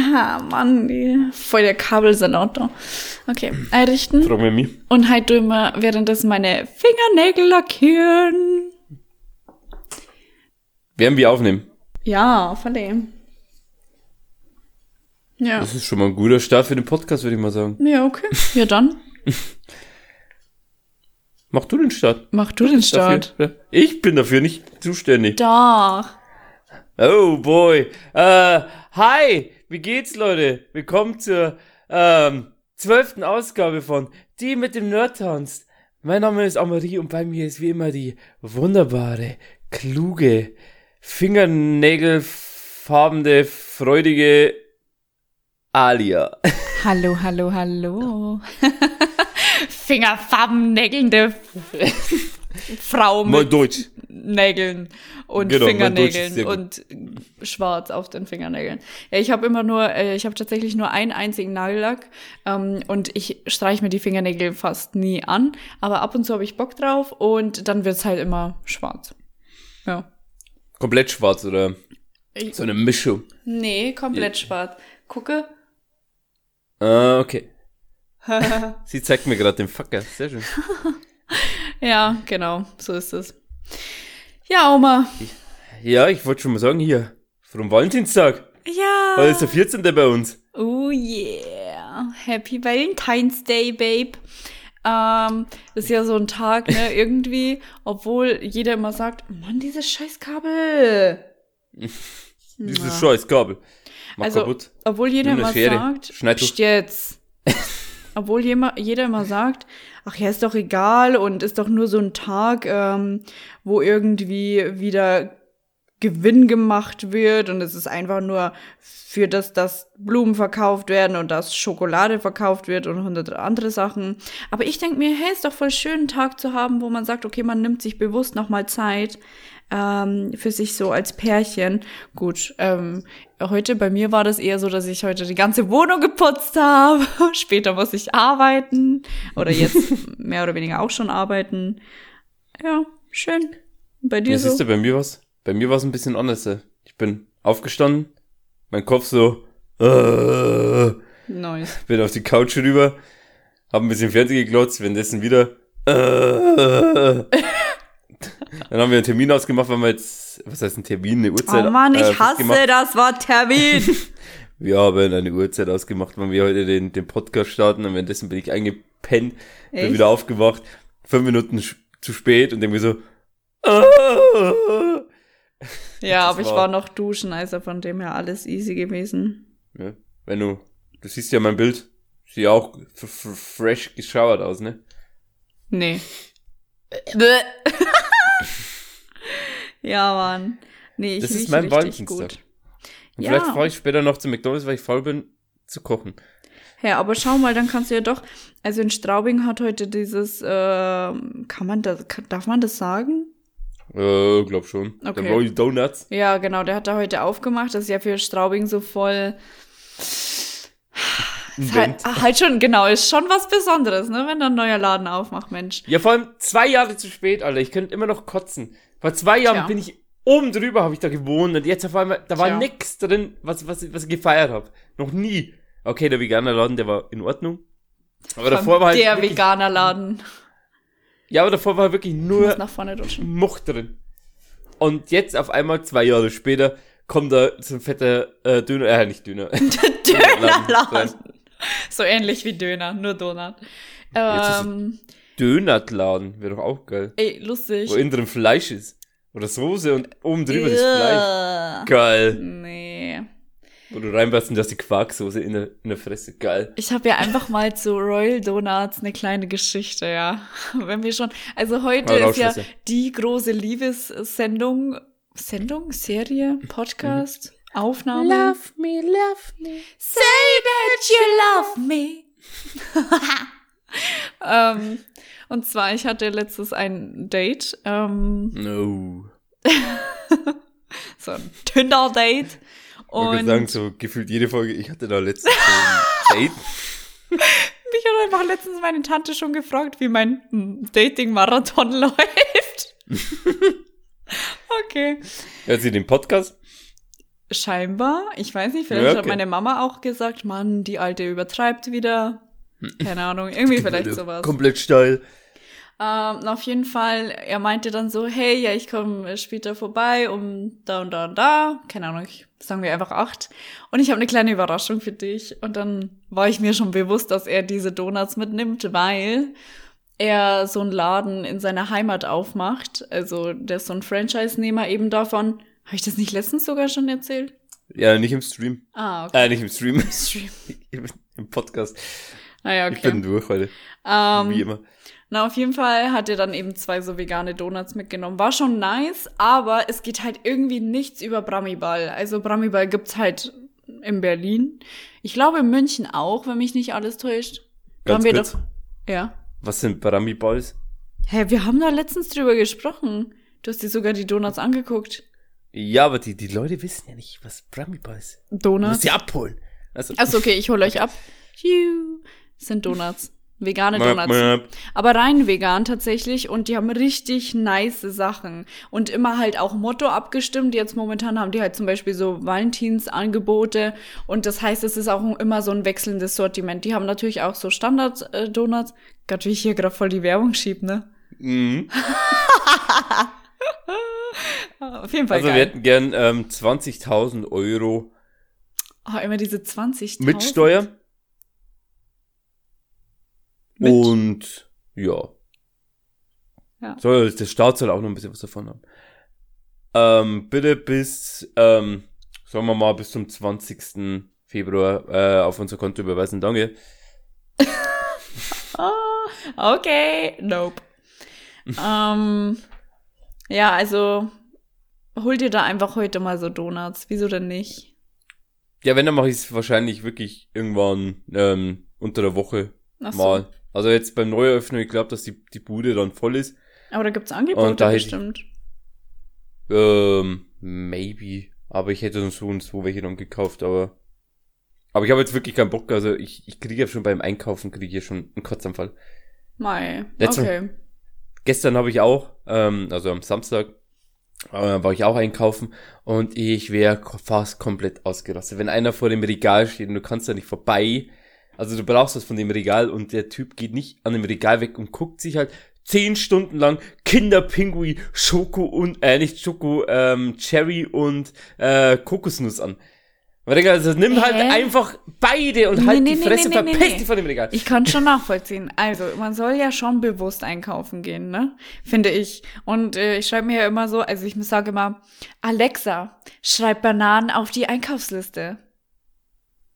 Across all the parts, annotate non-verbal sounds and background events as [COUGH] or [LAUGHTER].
Aha, Mann, die, voll der Kabelsalat da. Okay, einrichten. Frag mich. Und halt du immer währenddessen meine Fingernägel lackieren. Werden wir aufnehmen. Ja, verlehen. Ja. Das ist schon mal ein guter Start für den Podcast, würde ich mal sagen. Ja, okay. Ja, dann [LAUGHS] Mach du den Start. mach du den Start. Dafür. Ich bin dafür nicht zuständig. Doch. Oh boy. Äh, hi, wie geht's, Leute? Willkommen zur ähm, zwölften Ausgabe von Die mit dem Nerd tanzt. Mein Name ist Amarie und bei mir ist wie immer die wunderbare, kluge, fingernägelfarbene, freudige Alia. Hallo, hallo, hallo. [LAUGHS] Fingerfarbennägelnde [LAUGHS] Frau mit. Nägeln und Genau, Fingernägeln und schwarz auf den Fingernägeln. Ja, ich habe immer nur, äh, ich habe tatsächlich nur einen einzigen Nagellack ähm, und ich streiche mir die Fingernägel fast nie an, aber ab und zu habe ich Bock drauf und dann wird's halt immer schwarz. Ja. Komplett schwarz oder Ich, so eine Mischung. nee, komplett schwarz. Gucke. Ah, okay. [LAUGHS] Sie zeigt mir gerade den Fucker. Sehr schön. [LAUGHS] ja, genau, so ist es. Ja, Oma. Ja, ich wollte schon mal sagen, hier, vom Valentinstag. Ja. Heute ist der 14. bei uns. Oh yeah. Happy Valentine's Day, Babe. Ähm, ist ja so ein Tag, ne, [LAUGHS] irgendwie, obwohl jeder immer sagt, Mann, dieses scheiß Kabel. [LAUGHS] Dieses scheiß Kabel. Mach Also, kaputt. obwohl jeder immer Schere. sagt, Schneid du. "Psst jetzt. [LAUGHS] obwohl jeder immer sagt, ach ja, ist doch egal und ist doch nur so ein Tag, ähm, wo irgendwie wieder Gewinn gemacht wird und es ist einfach nur für das, dass Blumen verkauft werden und dass Schokolade verkauft wird und hundert andere Sachen. Aber ich denke mir, hey, ist doch voll schön, einen Tag zu haben, wo man sagt, okay, man nimmt sich bewusst nochmal Zeit ähm, für sich so als Pärchen. Gut, ähm, heute bei mir war das eher so, dass ich heute die ganze Wohnung geputzt habe. [LAUGHS] Später muss ich arbeiten oder jetzt [LAUGHS] mehr oder weniger auch schon arbeiten. Ja, schön. Bei dir Ja, so? siehst du, bei mir was? Bei mir war es ein bisschen anders. Ich bin aufgestanden, mein Kopf so, äh, Nice. [LAUGHS] bin auf die Couch rüber, hab ein bisschen Fernsehen geglotzt, währenddessen wieder, äh, dann haben wir einen Termin ausgemacht, weil wir jetzt, was heißt ein Termin, eine Uhrzeit Oh Mann, ich äh, hasse festgemacht. das Wort Termin. [LAUGHS] Wir haben eine Uhrzeit ausgemacht, wann wir heute den, den Podcast starten und währenddessen bin ich eingepennt, bin Echt? wieder aufgewacht, fünf Minuten zu spät und denke mir so, äh, [LAUGHS] ja, Das aber ich war- war noch duschen, also von dem her alles easy gewesen. Ja, wenn du, du siehst ja mein Bild, sieht ja auch fresh geschauert aus, ne? Nee. [LAUGHS] ja, Mann. Nee, ich Das ist mein Valentinstag. Und Ja. vielleicht fahre ich später noch zu McDonalds, weil ich faul bin, zu kochen. Ja, aber schau mal, dann kannst du ja doch, also in Straubing hat heute dieses, ähm, kann man das, kann, darf man das sagen? Äh, glaub schon. Okay. Der Royal Donuts. Ja, genau, der hat da heute aufgemacht, das ist ja für Straubing so voll, ist halt, halt schon, genau, ist schon was Besonderes, ne, wenn da ein neuer Laden aufmacht, Mensch. Ja, vor allem zwei Jahre zu spät, Alter. Ich könnte immer noch kotzen. Vor zwei Jahren Tja. bin ich oben drüber, habe ich da gewohnt. Und jetzt auf einmal, da war Tja. nix drin, was, was, was ich gefeiert habe. Noch nie. Okay, der Veganerladen, der war in Ordnung. Aber davor war halt der Veganerladen. Ja, aber davor war wirklich Ich nur nach vorne rutschen. Much drin. Und jetzt auf einmal, zwei Jahre später, kommt da so ein fetter äh, Döner, äh, nicht Döner. [LAUGHS] Dönerladen. [LAUGHS] So ähnlich wie Döner, nur Donut. Ist Ähm, Dönerladen, wäre doch auch geil. ey, lustig. Wo innen drin Fleisch ist. Oder Soße und oben drüber das Fleisch. Geil. Nee. Wo du reinbeißt und du hast die Quarksoße in der, in der Fresse. Geil. Ich habe ja einfach mal zu Royal Donuts eine kleine Geschichte, ja. [LAUGHS] Wenn wir schon. Also heute ist ja die große Liebessendung. Sendung? Serie? Podcast? Aufnahme? me, love me. Say that you love me. [LAUGHS] ähm, und zwar, ich hatte letztes ein Date, ähm, No. [LAUGHS] so ein Tinder-Date. Ich würde Und sagen, so gefühlt jede Folge, ich hatte da letztens so ein Date. [LAUGHS] mich hat einfach letztens meine Tante schon gefragt, wie mein hm, Dating-Marathon läuft. okay. Hört sie den Podcast? Scheinbar. Ich weiß nicht, vielleicht Ja, okay. hat meine Mama auch gesagt, Mann, die Alte übertreibt wieder. Keine Ahnung, irgendwie [LAUGHS] vielleicht sowas. Komplett steil. Ähm, auf jeden Fall, er meinte dann so, hey, ja, ich komme später vorbei um da und da und da. Keine Ahnung, ich, sagen wir einfach acht. Und ich habe eine kleine Überraschung für dich. Und dann war ich mir schon bewusst, dass er diese Donuts mitnimmt, weil er so einen Laden in seiner Heimat aufmacht. Also der ist so ein Franchise-Nehmer eben davon. Habe ich das nicht letztens sogar schon erzählt? Ja, nicht im Stream. Ah, okay. Äh, nicht im Stream. Stream. [LAUGHS] Im Podcast. Naja, Ich bin okay. durch heute. Ähm, Wie immer. Na, auf jeden Fall hat er dann eben zwei so vegane Donuts mitgenommen. War schon nice, aber es geht halt irgendwie nichts über Bramiball. Also Bramiball gibt's halt in Berlin. Ich glaube in München auch, wenn mich nicht alles täuscht. Ganz haben wir kurz. doch. Ja. Was sind Barami Balls? Hä, wir haben da letztens drüber gesprochen. Du hast dir sogar die Donuts angeguckt. Ja, aber die, die Leute wissen ja nicht, was Barami Balls ist. Du musst Donuts. sie abholen. Also, Achso, okay, ich hole euch ab. Hiu. Das sind Donuts. Vegane Möp, Donuts. möp. Aber rein vegan tatsächlich und die haben richtig nice Sachen. Und immer halt auch Motto abgestimmt. Jetzt momentan haben die halt zum Beispiel so Valentinsangebote und das heißt, es ist auch immer so ein wechselndes Sortiment. Die haben natürlich auch so Standard-Donuts. Gott, wie ich hier gerade voll die Werbung schieb, ne? Mhm. [LAUGHS] Auf jeden Fall Also wir geil. hätten gern ähm, 20.000 Euro Oh, immer diese 20.000. mit Steuer. Mit- Und ja. Ja. Soll, der Staat soll auch noch ein bisschen was davon haben. Ähm, bitte bis, ähm, sagen wir mal, bis zum 20. Februar äh, auf unser Konto überweisen. Danke. [LAUGHS] Ah, okay, nope. [LAUGHS] ähm, ja, also hol dir da einfach heute mal so Donuts. Wieso denn nicht? Ja, wenn, dann mache ich es wahrscheinlich wirklich irgendwann ähm, unter der Woche Ach so. mal. Also jetzt beim Neueröffnen, ich glaube, dass die, die Bude dann voll ist. Aber da gibt's Angebote Und da hätte ich- bestimmt. Ähm, maybe. Aber ich hätte so und so welche dann gekauft, aber. Aber ich habe jetzt wirklich keinen Bock. Also ich, ich kriege ja schon beim Einkaufen kriege ich schon einen Kotzanfall. Mai. Letzte- Okay. Gestern habe ich auch, ähm, also am Samstag, äh, war ich auch einkaufen und ich wäre fast komplett ausgerastet. Wenn einer vor dem Regal steht und du kannst da nicht vorbei, also du brauchst was von dem Regal und der Typ geht nicht an dem Regal weg und guckt sich halt zehn Stunden lang Kinderpinguin, Schoko und, äh, nicht Schoko, ähm, Cherry und äh, Kokosnuss an. Aber Digga, also nimm halt Hä? einfach beide und Nee, halt nee, die nee, Fresse nee, verpiss nee. dich von dem Regal. Ich kann schon nachvollziehen. Also, man soll ja schon bewusst einkaufen gehen, ne? Finde ich. Und äh, ich schreibe mir ja immer so, also ich sage immer, Alexa, schreib Bananen auf die Einkaufsliste.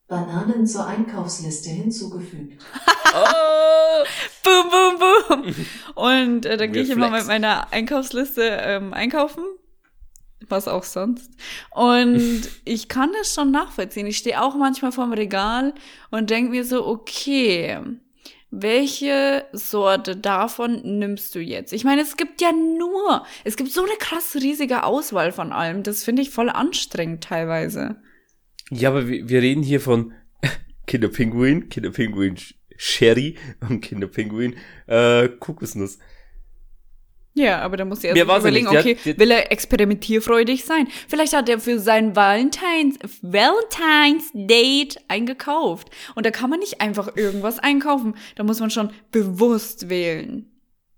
Bananen zur Einkaufsliste hinzugefügt. [LAUGHS] Oh! Boom, boom, boom. Und äh, dann gehe ich immer mit meiner Einkaufsliste ähm, einkaufen. Was auch sonst. Und [LAUGHS] ich kann das schon nachvollziehen. Ich stehe auch manchmal vorm Regal und denke mir so, okay, welche Sorte davon nimmst du jetzt? Ich meine, es gibt ja nur, es gibt so eine krass riesige Auswahl von allem. Das finde ich voll anstrengend teilweise. Ja, aber wir, wir reden hier von [LAUGHS] Kinderpinguin, Kinderpinguin Sherry und Kinderpinguin äh, Kokosnuss. Ja, aber da muss ich erst ja überlegen, nicht. okay, will er experimentierfreudig sein? Vielleicht hat er für sein Valentines, Valentines Date eingekauft. Und da kann man nicht einfach irgendwas einkaufen. Da muss man schon bewusst wählen.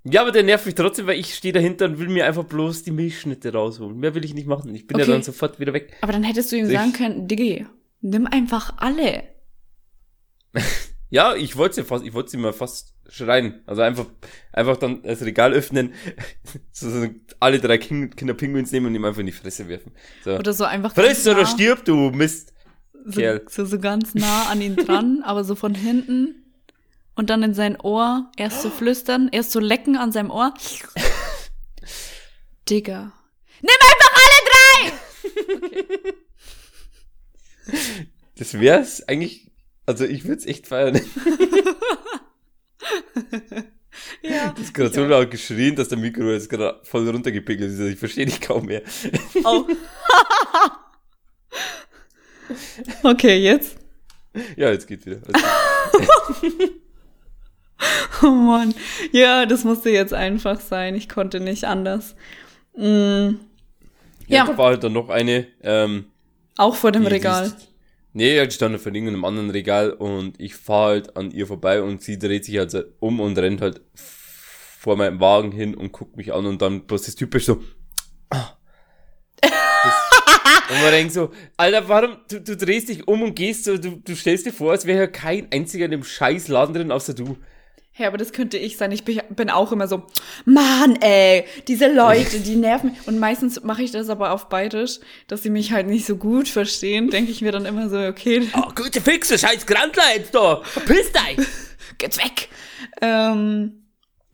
Ja, aber der nervt mich trotzdem, weil ich stehe dahinter und will mir einfach bloß die Milchschnitte rausholen. Mehr will ich nicht machen. Ich bin ja Okay. dann sofort wieder weg. Aber dann hättest du ihm Ich- sagen können, Diggi, nimm einfach alle. [LAUGHS] Ja, ich wollte sie fast, ich wollte sie mal fast schreien. Also einfach, einfach dann das Regal öffnen, [LAUGHS] so, so alle drei kind, Kinderpinguins nehmen und ihm einfach in die Fresse werfen. So. Oder so einfach Friss oder nah, stirb, du Mist. so, so, so ganz nah an ihn dran, [LAUGHS] aber so von hinten. Und dann in sein Ohr erst so flüstern, erst so lecken an seinem Ohr. [LAUGHS] Digga. Nimm einfach alle drei! Das wär's eigentlich, also ich würde es echt feiern. Ja. [LAUGHS] Das ist gerade so laut geschrien, dass der Mikro jetzt gerade voll runtergepegelt ist. Ich verstehe dich kaum mehr. Oh. [LAUGHS] okay, jetzt. Ja, jetzt geht's wieder. [LAUGHS] Oh Mann. Ja, das musste jetzt einfach sein. Ich konnte nicht anders. Mm. ja, Ja. da war halt dann noch eine, ähm, Auch vor dem Regal. liest- Nee, die stand auf irgendeinem anderen Regal und ich fahre halt an ihr vorbei und sie dreht sich halt um und rennt halt vor meinem Wagen hin und guckt mich an und dann bloß das typisch so. und man denkt so, Alter, warum, du, du drehst dich um und gehst so, du, du stellst dir vor, als wäre ja kein einziger in dem scheiß Laden drin, außer du. Ja, aber das könnte ich sein. Ich bin, auch immer so, Mann, ey, diese Leute, die nerven. mich. Und meistens mache ich das aber auf Bayerisch, dass sie mich halt nicht so gut verstehen. Denke ich mir dann immer so, okay, Oh, gute Fixe, scheiß Grandler jetzt da, verpiss dich! [LAUGHS] geht's weg. Ähm,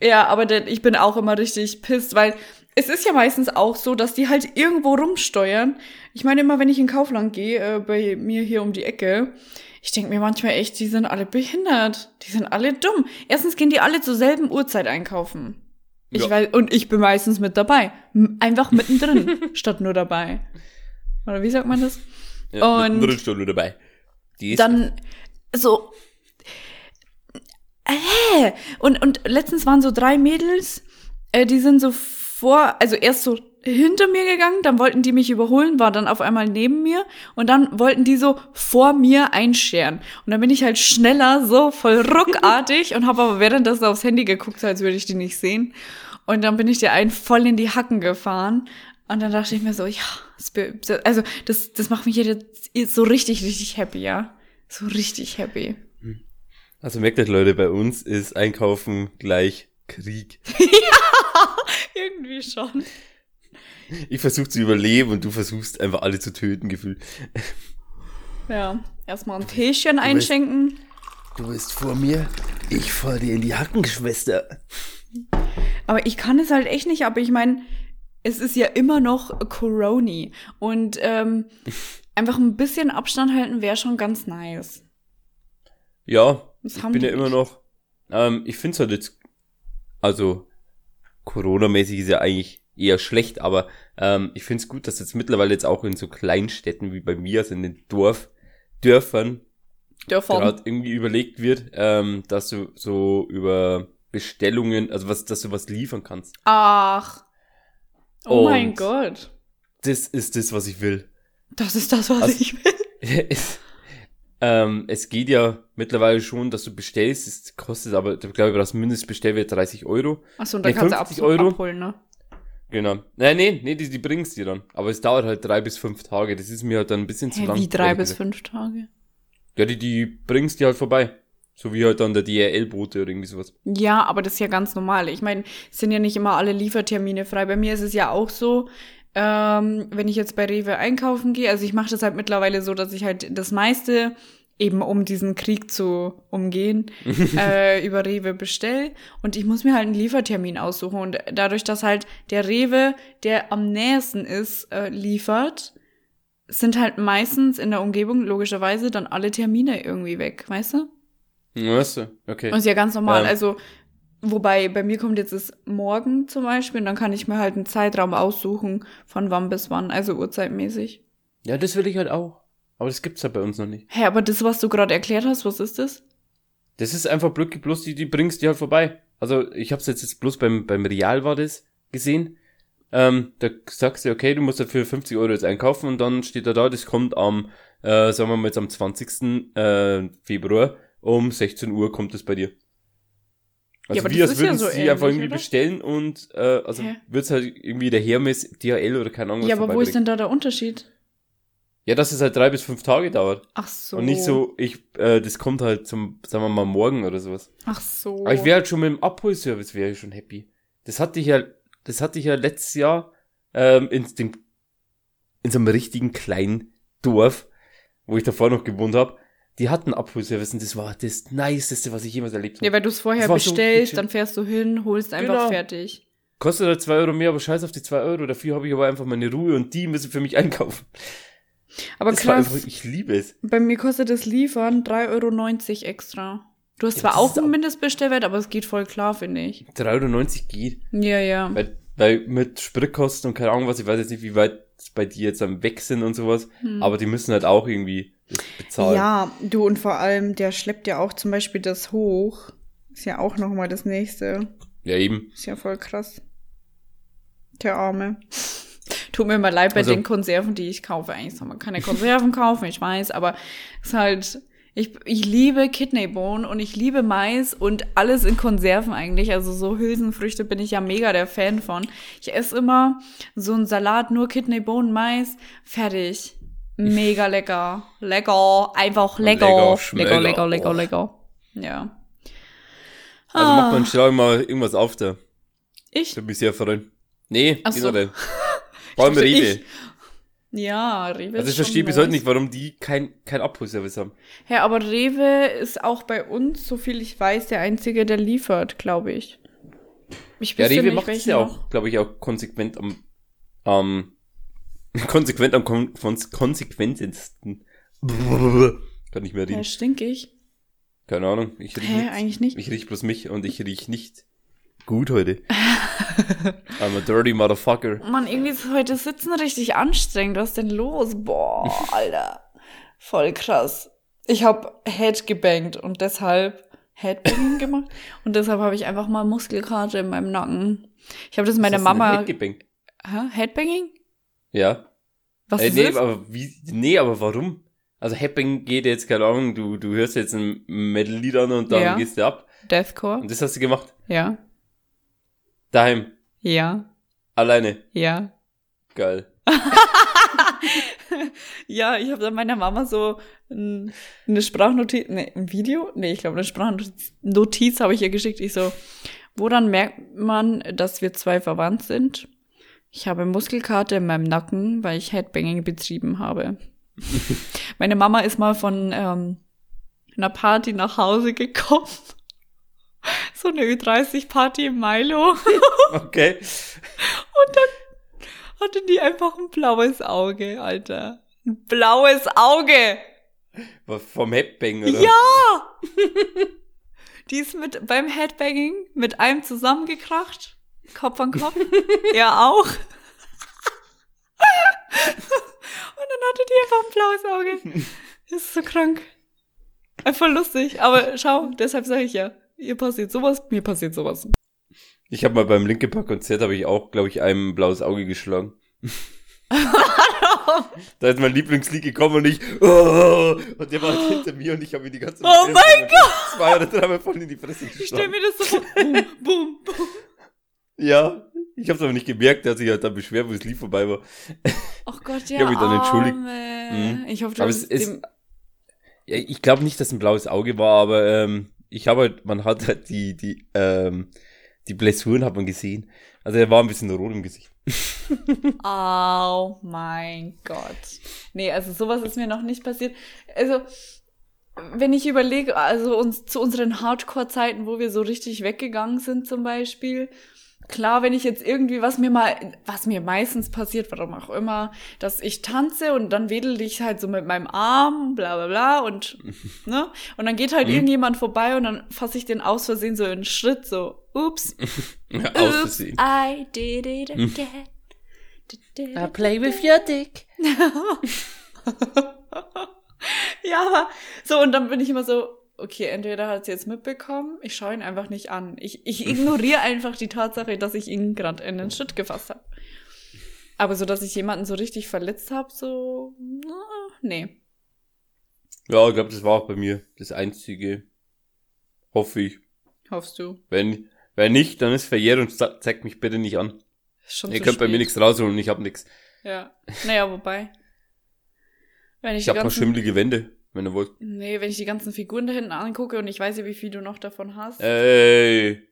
ja, aber ich bin auch immer richtig pisst, weil es ist ja meistens auch so, dass die halt irgendwo rumsteuern. Ich meine immer, wenn ich in Kaufland gehe, äh, bei mir hier um die Ecke, ich denke mir manchmal echt, die sind alle behindert. Die sind alle dumm. Erstens gehen die alle zur selben Uhrzeit einkaufen. Ich Ja. weiß, und ich bin meistens mit dabei. Einfach mittendrin, [LAUGHS] statt nur dabei. Oder wie sagt man das? Ja, Und- mit einem Stunde dabei. Die ist dann so äh, und und letztens waren so drei Mädels, äh, die sind so vor, also erst so hinter mir gegangen, dann wollten die mich überholen, war dann auf einmal neben mir und dann wollten die so vor mir einscheren und dann bin ich halt schneller so voll [LAUGHS] ruckartig und habe aber währenddessen aufs Handy geguckt, als würde ich die nicht sehen und dann bin ich dir einen voll in die Hacken gefahren und dann dachte ich mir so, ja, also das, das macht mich jetzt so richtig, richtig happy, ja. So richtig happy. Also merkt euch Leute, bei uns ist Einkaufen gleich Krieg. [LAUGHS] Irgendwie schon. Ich versuche zu überleben und du versuchst einfach alle zu töten, gefühlt. Ja, erstmal ein Teechen einschenken. Du bist vor mir, ich fall dir in die Hacken, Schwester. Aber ich kann es halt echt nicht, aber ich meine, es ist ja immer noch Coroni. Und ähm, einfach ein bisschen Abstand halten wäre schon ganz nice. Ja, Das ich bin ja immer noch. Ähm, ich find's halt jetzt, also Corona-mäßig ist ja eigentlich eher schlecht, aber ähm, ich find's gut, dass jetzt mittlerweile jetzt auch in so Kleinstädten wie bei mir, also in den Dorf, Dörfern, Dörfern. gerade irgendwie überlegt wird, ähm, dass du so über Bestellungen, also was, dass du was liefern kannst. Ach. Oh mein Und- Gott. Das ist das, was ich will. Das ist das, was Also- ich will. [LAUGHS] es, ähm, es geht ja mittlerweile schon, dass du bestellst, es kostet aber, ich glaube, das Mindestbestellwert 30 Euro. Achso, und dann Nee, kannst du 50 ab Euro. abholen, ne? Genau. Nein, nee, nee, die, die bringst dir dann. Aber es dauert halt drei bis fünf Tage. Das ist mir halt dann ein bisschen zu Hä, lang. wie drei bis fünf Tage? Ja, die, die bringst dir halt vorbei. So wie halt dann der DRL-Bote oder irgendwie sowas. Ja, aber das ist ja ganz normal. Ich meine, es sind ja nicht immer alle Liefertermine frei. Bei mir ist es ja auch so, ähm, wenn ich jetzt bei Rewe einkaufen gehe, also ich mache das halt mittlerweile so, dass ich halt das meiste eben um diesen Krieg zu umgehen, [LAUGHS] äh, über Rewe bestell und ich muss mir halt einen Liefertermin aussuchen und dadurch, dass halt der Rewe, der am nächsten ist, äh, liefert, sind halt meistens in der Umgebung logischerweise dann alle Termine irgendwie weg, weißt du? Weißt du? Okay. Und ist ja ganz normal. Ähm. Also, wobei bei mir kommt jetzt das morgen zum Beispiel und dann kann ich mir halt einen Zeitraum aussuchen, von wann bis wann, also uhrzeitmäßig. Ja, das will ich halt auch. Aber das gibt's halt bei uns noch nicht. Hä, aber das, was du gerade erklärt hast, was ist das? Das ist einfach blöd, bloß die, die bringst dir halt vorbei. Also ich hab's jetzt, jetzt bloß beim, beim Real war das gesehen. Ähm, da sagst du, okay, du musst dafür 50 Euro jetzt einkaufen und dann steht da da, das kommt am, äh, sagen wir mal jetzt am 20. Äh, Februar um 16 Uhr kommt es bei dir. Also aber wie das als ist ja würden so sie einfach ähnlich, irgendwie oder? bestellen und äh, also Hä? wird's halt irgendwie der Hermes DHL oder keine Ahnung was ja, aber wo ist denn da der Unterschied? Ja, dass es halt drei bis fünf Tage dauert. Ach so. Und nicht so, ich, äh, das kommt halt zum, sagen wir mal, morgen oder sowas. Ach so. Aber ich wäre halt schon mit dem Abholservice wäre ich schon happy. Das hatte ich ja, das hatte ich ja letztes Jahr ähm, in dem in so einem richtigen kleinen Dorf, wo ich davor noch gewohnt habe. Die hatten Abholservice und das war das niceste, was ich jemals erlebt habe. ja, weil du es vorher so bestellst, legit. dann fährst du hin, holst einfach Genau. fertig. Kostet halt zwei Euro mehr, aber scheiß auf die zwei Euro. Dafür habe ich aber einfach meine Ruhe und die müssen für mich einkaufen. Aber das krass, einfach, ich liebe es. bei mir kostet das Liefern 3,90 Euro extra. Du hast zwar auch einen Mindestbestellwert, aber es geht voll klar, finde ich. 3,90 Euro geht. Ja, ja. Weil, weil mit Spritkosten und keine Ahnung was, ich weiß jetzt nicht, wie weit bei dir jetzt am Weg sind und sowas, aber die müssen halt auch irgendwie bezahlen. Hm. Ja, du und vor allem, der schleppt ja auch zum Beispiel das hoch. Ist ja auch nochmal das nächste. Ja, eben. Ist ja voll krass. Der Arme. Tut mir immer leid bei Also- den Konserven, die ich kaufe. Eigentlich soll man keine Konserven kaufen, ich weiß, aber es ist halt, ich, ich liebe Kidneybohnen und ich liebe Mais und alles in Konserven eigentlich. Also so Hülsenfrüchte bin ich ja mega der Fan von. Ich esse immer so einen Salat, nur Kidneybohnen, Mais, fertig. Mega lecker. Lecker. Einfach lecker. Lecker, Lecker, lecker, lecker, Oh. lecker. Ja. Also Ah. macht man schnell mal irgendwas auf da. Ich? Würde mich sehr freuen. Nee, Ach so. generell. [LAUGHS] Vor allem Rewe. ich- Ja, Rewe Also ist ich verstehe bis heute nicht, warum die kein, kein Abholservice haben. Ja, aber Rewe ist auch bei uns, so viel ich weiß, der einzige, der liefert, glaube ich. Ich Ja, Rewe nicht, macht es ja auch, glaube ich, auch konsequent am, am [LAUGHS] konsequent am kon konsequentesten. [LAUGHS] Kann nicht mehr Ja, reden. stinkig. Keine Ahnung. Ich riech Hä, nichts. eigentlich nicht. Ich riech bloß mich und ich riech nicht gut heute. [LAUGHS] I'm a dirty motherfucker. Mann, irgendwie ist heute Sitzen richtig anstrengend. Was ist denn los? Boah, [LAUGHS] Alter. Voll krass. Ich habe Head gebankt und deshalb Headbanging gemacht. [LAUGHS] Und deshalb habe ich einfach mal Muskelkater in meinem Nacken. Ich habe das meiner Mama. mitgebankt? Hä? Headbanging? Ja. Was Äh, ist nee, das? aber wie, nee, aber warum? Also Happing geht jetzt, keine Ahnung, du, du hörst jetzt ein Metal-Lied an und dann Ja. gehst du ab. Deathcore? Und das hast du gemacht. Ja. Daheim. Ja. Alleine. Ja. Geil. [LAUGHS] Ja, ich habe dann meiner Mama so ein, eine Sprachnotiz, nee, ein Video? Nee, ich glaube, eine Sprachnotiz Notiz habe ich ihr geschickt. Ich so, woran merkt man, dass wir zwei verwandt sind? Ich habe Muskelkater in meinem Nacken, weil ich Headbanging betrieben habe. [LAUGHS] Meine Mama ist mal von ähm, einer Party nach Hause gekommen. [LAUGHS] So eine Ü30-Party im Milo. [LAUGHS] Okay. Und dann hatte die einfach ein blaues Auge, Alter. Ein blaues Auge! War vom Headbang, oder? Ja! [LAUGHS] die ist mit beim Headbanging mit einem zusammengekracht. Kopf an Kopf. er auch. Und dann hatte die einfach ein blaues Auge. Das ist so krank. Einfach lustig. Aber schau, deshalb sage ich ja, ihr passiert sowas, mir passiert sowas. Ich habe mal beim Linke Park Konzert habe ich auch, glaube ich, einem ein blaues Auge geschlagen. [LAUGHS] da ist mein Lieblingslied gekommen und ich, oh, und der war halt hinter mir und ich habe ihn die ganze Oh mein Gott! Zwei oder dreimal voll in die Fresse Ich stell geschlagen. mir das so vor. Boom, boom, boom. Ja, ich habe es aber nicht gemerkt, der hat sich halt dann beschwert, wo das Lied vorbei war. Ach Gott, ja. Ich hab mich dann entschuldigt. Mhm. Ich hoffe, du Aber hast es dem Ja, ich glaube nicht, dass ein blaues Auge war, aber ähm, ich habe halt, man hat halt die, die, ähm, die Blessuren hat man gesehen. Also er war ein bisschen rot im Gesicht. [LAUGHS] Oh mein Gott. Nee, also sowas ist mir noch nicht passiert. Also, wenn ich überlege, also uns zu unseren Hardcore-Zeiten, wo wir so richtig weggegangen sind zum Beispiel, klar, wenn ich jetzt irgendwie, was mir mal, was mir meistens passiert, warum auch immer, dass ich tanze und dann wedel ich halt so mit meinem Arm, bla bla bla und, [LAUGHS] ne? Und dann geht halt Mhm. irgendjemand vorbei und dann fasse ich den aus Versehen so in einen Schritt, so, ups, [LAUGHS] Aus Oops, Versehen. I did it again. I play with your dick. [LAUGHS] ja, aber so, und dann bin ich immer so, okay, entweder hat sie jetzt mitbekommen, ich schaue ihn einfach nicht an. Ich, ich [LAUGHS] ignoriere einfach die Tatsache, dass ich ihn gerade in den Schritt gefasst habe. Aber so, dass ich jemanden so richtig verletzt habe, so, na, nee. Ja, ich glaube, das war auch bei mir das Einzige. Hoffe ich. Hoffst du? Wenn, wenn nicht, dann ist verjährt und ze- zeigt mich bitte nicht an. Schon Ihr könnt bei mir spät. nichts rausholen, ich habe nichts. Ja. Naja, wobei. Wenn ich, Ich habe noch schimmelige Wände, wenn ihr wollt. Nee, wenn ich die ganzen Figuren da hinten angucke und ich weiß ja, wie viel du noch davon hast. Ey,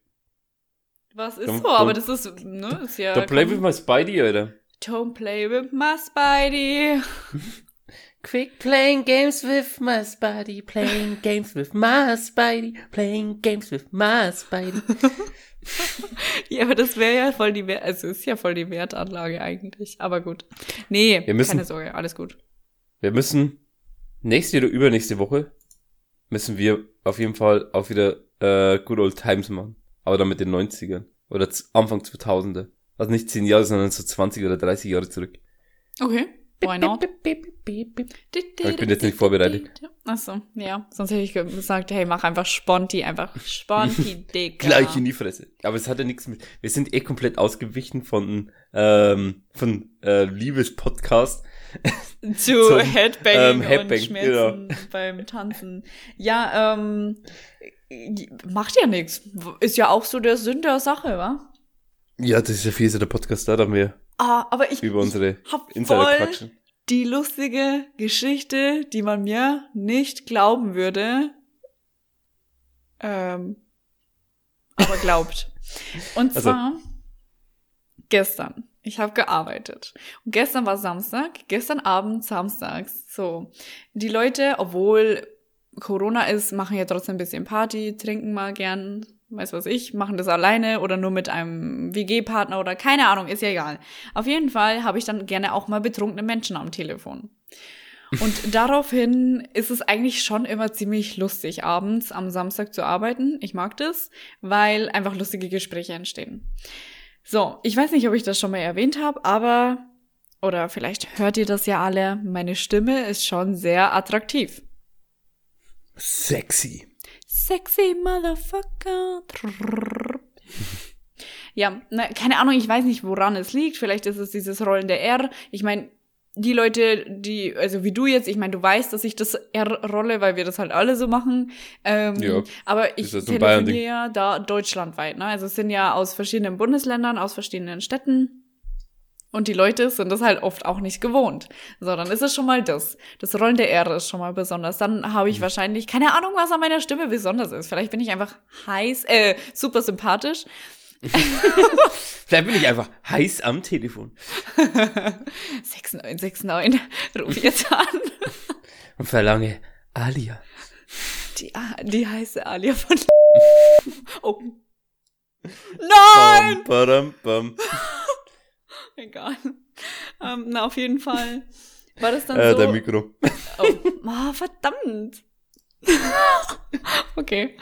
Was ist don't- so, aber das ist, ne, ist ja. don't play komm- with my Spidey, Alter. Don't play with my Spidey. [LAUGHS] Quick playing games with my Spidey, playing games with my Spidey, playing games with my Spidey. [LAUGHS] Ja, aber das wäre ja voll die Wert, also ist ja voll die Wertanlage eigentlich. Aber gut. Nee, Wir müssen- keine Sorge, alles gut. Wir müssen nächste oder übernächste Woche müssen wir auf jeden Fall auch wieder äh, Good Old Times machen. Aber dann mit den 90ern. Oder Anfang 2000er. Also nicht 10 Jahre, sondern so 20 oder 30 Jahre zurück. Okay. Why not? Ich bin jetzt nicht vorbereitet. Achso, ja. Sonst hätte ich gesagt, hey, mach einfach Sponti, einfach Sponti, [LAUGHS] Digga. Gleich in die Fresse. Aber es hat ja nichts mit. Wir sind eh komplett ausgewichen von, ähm, von äh, Liebespodcast. [LAUGHS] Zu Zum, Headbanging ähm, Headbang, und Schmerzen beim Tanzen. Ja, ähm, macht ja nichts. Ist ja auch so der Sinn der Sache, wa? Ja, das ist ja fiese der Podcast, da haben wir Ah, aber ich, über unsere ich hab Insider quatschen. die lustige Geschichte, die man mir nicht glauben würde. Ähm, aber glaubt. Und Also- zwar gestern. Ich habe gearbeitet. Und gestern war Samstag, gestern Abend samstags. So, die Leute, obwohl Corona ist, machen ja trotzdem ein bisschen Party, trinken mal gern, weiß was ich, machen das alleine oder nur mit einem WG-Partner oder keine Ahnung, ist ja egal. Auf jeden Fall habe ich dann gerne auch mal betrunkene Menschen am Telefon. Und [LAUGHS] daraufhin ist es eigentlich schon immer ziemlich lustig, abends am Samstag zu arbeiten. Ich mag das, weil einfach lustige Gespräche entstehen. So, ich weiß nicht, ob ich das schon mal erwähnt habe, aber, oder vielleicht hört ihr das ja alle, meine Stimme ist schon sehr attraktiv. Sexy. Sexy Motherfucker. Ja, na, keine Ahnung, ich weiß nicht, woran es liegt. Vielleicht ist es dieses rollende R. Ich meine, die Leute, die, also wie du jetzt, ich meine, du weißt, dass ich das R rolle, weil wir das halt alle so machen. Ähm, Ja, aber ich telefoniere ja da deutschlandweit. Ne? Also es sind ja aus verschiedenen Bundesländern, aus verschiedenen Städten. Und die Leute sind das halt oft auch nicht gewohnt. So, dann ist es schon mal das. Das rollende R ist schon mal besonders. Dann habe Mhm. ich wahrscheinlich keine Ahnung, was an meiner Stimme besonders ist. Vielleicht bin ich einfach heiß, äh, super sympathisch. [LAUGHS] Vielleicht bin ich einfach heiß am Telefon 6969, ruf jetzt an. und verlange Alia. Die, die heiße Alia von. Oh. Nein! Bam, badam, bam. [LAUGHS] Egal. Ähm, na, auf jeden Fall war das dann Äh, so. dein Mikro. Oh, oh verdammt. [LAUGHS] okay.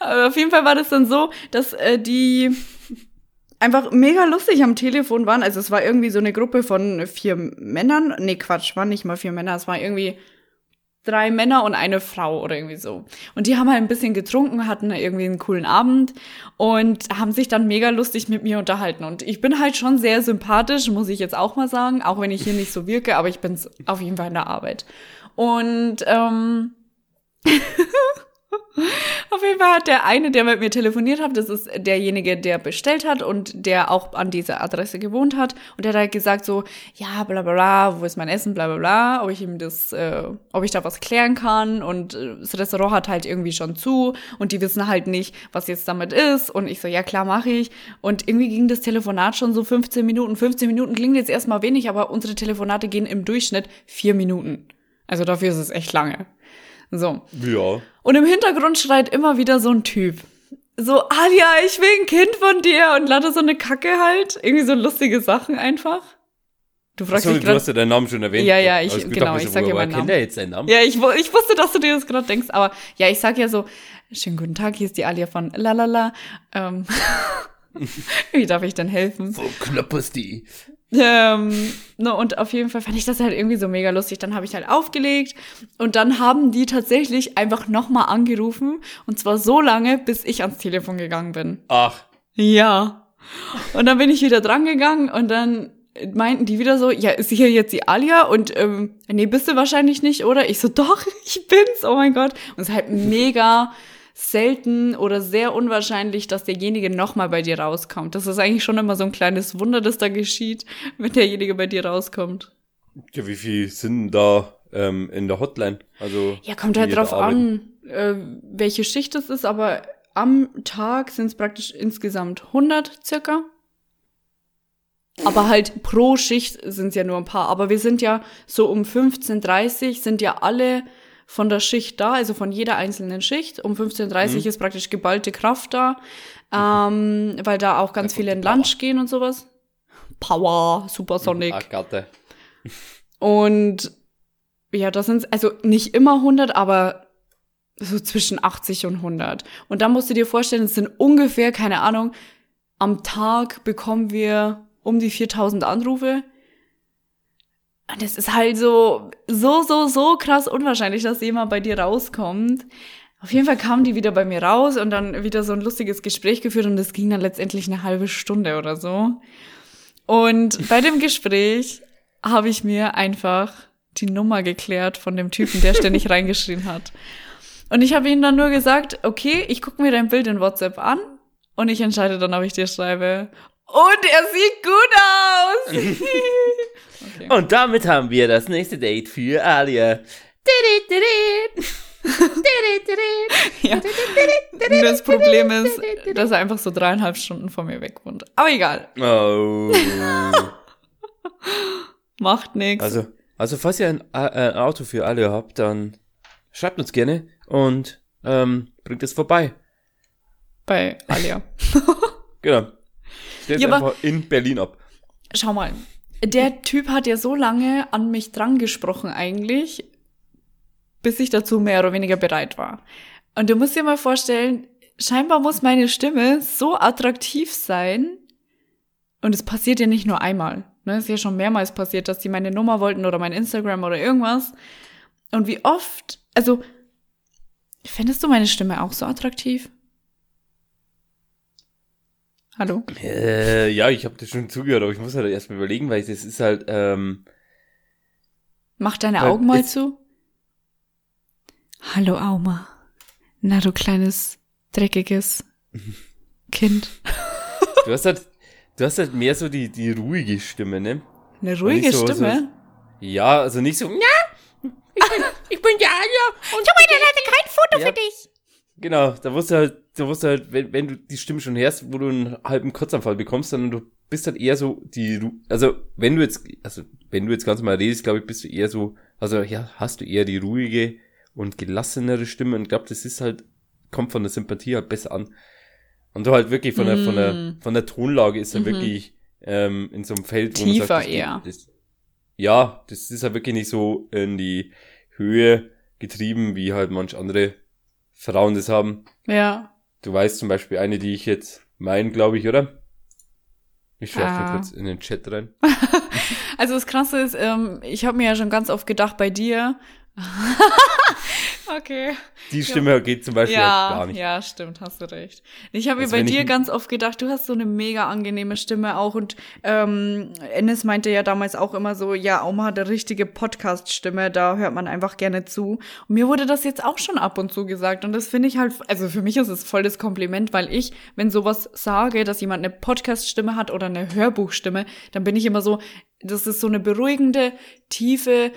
Aber auf jeden Fall war das dann so, dass äh, die einfach mega lustig am Telefon waren. Also es war irgendwie so eine Gruppe von vier Männern. Nee, Quatsch, waren nicht mal vier Männer. Es war irgendwie drei Männer und eine Frau oder irgendwie so. Und die haben halt ein bisschen getrunken, hatten irgendwie einen coolen Abend und haben sich dann mega lustig mit mir unterhalten. Und ich bin halt schon sehr sympathisch, muss ich jetzt auch mal sagen, auch wenn ich hier nicht so wirke, aber ich bin auf jeden Fall in der Arbeit. Und ähm, [LAUGHS] auf jeden Fall hat der eine, der mit mir telefoniert hat, das ist derjenige, der bestellt hat und der auch an dieser Adresse gewohnt hat. Und der hat halt gesagt so, ja, bla bla bla, wo ist mein Essen, bla bla bla, ob ich ihm das, äh, ob ich da was klären kann. Und äh, das Restaurant hat halt irgendwie schon zu und die wissen halt nicht, was jetzt damit ist. Und ich so, ja klar, mache ich. Und irgendwie ging das Telefonat schon so 15 Minuten. 15 Minuten klingt jetzt erstmal wenig, aber unsere Telefonate gehen im Durchschnitt vier Minuten. Also dafür ist es echt lange. So. Ja. Und im Hintergrund schreit immer wieder so ein Typ. So, Alia, ich will ein Kind von dir und lade so eine Kacke halt. Irgendwie so lustige Sachen einfach. Du fragst Achso, mich du gerade. hast ja deinen Namen schon erwähnt. Ja, ja, ich- Alles gut, genau, ich sag ja meinen kennt Namen. er jetzt seinen Namen? Ja, ich, ich wusste, dass du dir das gerade denkst, aber ja, ich sag ja so, schönen guten Tag, hier ist die Alia von Lalala. Ähm, [LAUGHS] wie darf ich denn helfen? Wo knapperst die? Ähm, no, und auf jeden Fall fand ich das halt irgendwie so mega lustig. Dann habe ich halt aufgelegt und dann haben die tatsächlich einfach nochmal angerufen und zwar so lange, bis ich ans Telefon gegangen bin. Ach, Ja. Und dann bin ich wieder dran gegangen und dann meinten die wieder so, ja, ist hier jetzt die Alia? Und ähm, nee, bist du wahrscheinlich nicht, oder? Ich so, doch, [LAUGHS] ich bin's, oh mein Gott. Und es ist halt mega selten oder sehr unwahrscheinlich, dass derjenige nochmal bei dir rauskommt. Das ist eigentlich schon immer so ein kleines Wunder, das da geschieht, wenn derjenige bei dir rauskommt. ja, wie viel sind da ähm, in der Hotline? Also Ja, kommt halt drauf an, äh, welche Schicht es ist, aber am Tag sind es praktisch insgesamt 100 circa. Aber halt pro Schicht sind es ja nur ein paar. Aber wir sind ja so um 15.30 sind ja alle von der Schicht da, also von jeder einzelnen Schicht. Um 15.30 Mhm. ist praktisch geballte Kraft da, ähm, weil da auch ganz Da viele in. Lunch gehen und sowas. Power, Supersonic. Ah, Gatte. Und ja, das sind also nicht immer 100, aber so zwischen 80 und 100. Und da musst du dir vorstellen, es sind ungefähr, keine Ahnung, am Tag bekommen wir um die 4000 Anrufe. Und es ist halt so, so, so, so krass unwahrscheinlich, dass jemand bei dir rauskommt. Auf jeden Fall kamen die wieder bei mir raus und dann wieder so ein lustiges Gespräch geführt und es ging dann letztendlich eine halbe Stunde oder so. Und bei dem Gespräch habe ich mir einfach die Nummer geklärt von dem Typen, der ständig [LAUGHS] reingeschrien hat. Und ich habe ihm dann nur gesagt, okay, ich gucke mir dein Bild in WhatsApp an und ich entscheide dann, ob ich dir schreibe. Und er sieht gut aus. [LAUGHS] okay. Und damit haben wir das nächste Date für Alia. [LAUGHS] Ja. Das Problem ist, dass er einfach so dreieinhalb Stunden von mir weg wohnt. Aber egal, Oh. [LAUGHS] macht nichts. Also, also falls ihr ein, äh, ein Auto für Alia habt, dann schreibt uns gerne und ähm, bringt es vorbei. Bei Alia. Genau. Stellt Ja, einfach in Berlin ab. Schau mal, der Typ hat ja so lange an mich dran gesprochen eigentlich, bis ich dazu mehr oder weniger bereit war. Und du musst dir mal vorstellen, scheinbar muss meine Stimme so attraktiv sein. Und es passiert ja nicht nur einmal. Ne? Es ist ja schon mehrmals passiert, dass die meine Nummer wollten oder mein Instagram oder irgendwas. Und wie oft, also, fändest du meine Stimme auch so attraktiv? Hallo? Äh, ja, ich habe das schon zugehört, aber ich muss halt erstmal überlegen, weil das ist halt, ähm, Mach deine Augen mal zu. Hallo Auma. Na, du kleines, dreckiges [LAUGHS] Kind. du hast halt, du hast halt mehr so die, die ruhige Stimme, ne? Eine ruhige so- Stimme. Ja, also nicht so, ja, [LAUGHS] ich bin ja, ja, und kein Foto Ja. dich. Genau, da wusst du halt, da wusst du halt, wenn, wenn du die Stimme schon hörst, wo du einen halben Kurzanfall bekommst, sondern du bist halt eher so die, also wenn du jetzt, also wenn du jetzt ganz normal redest, glaube ich, bist du eher so, also ja, hast du eher die ruhige und gelassenere Stimme und glaube, das ist halt, kommt von der Sympathie halt besser an. Und du halt wirklich von der, von der, Mm. von der Tonlage ist er Mhm. wirklich ähm, in so einem Feld, wo Tiefer man sagt, das, eher. Das, ja, das ist halt wirklich nicht so in die Höhe getrieben, wie halt manch andere Frauen das haben. Ja. Du weißt zum Beispiel eine, die ich jetzt mein, glaube ich, oder? Ich schreibe Ah. mal kurz in den Chat rein. [LAUGHS] Also das Krasse ist, ähm, ich habe mir ja schon ganz oft gedacht bei dir. Okay. Die Stimme geht zum Beispiel Ja, halt gar nicht. ja, stimmt, hast du recht. Ich habe mir Also bei wenn ich- dir ganz oft gedacht, du hast so eine mega angenehme Stimme auch und ähm, Ennis meinte ja damals auch immer so, ja, Oma hat eine richtige Podcast-Stimme, da hört man einfach gerne zu. Und mir wurde das jetzt auch schon ab und zu gesagt und das finde ich halt, also für mich ist es voll das Kompliment, weil ich, wenn sowas sage, dass jemand eine Podcast-Stimme hat oder eine Hörbuchstimme, dann bin ich immer so, das ist so eine beruhigende, tiefe,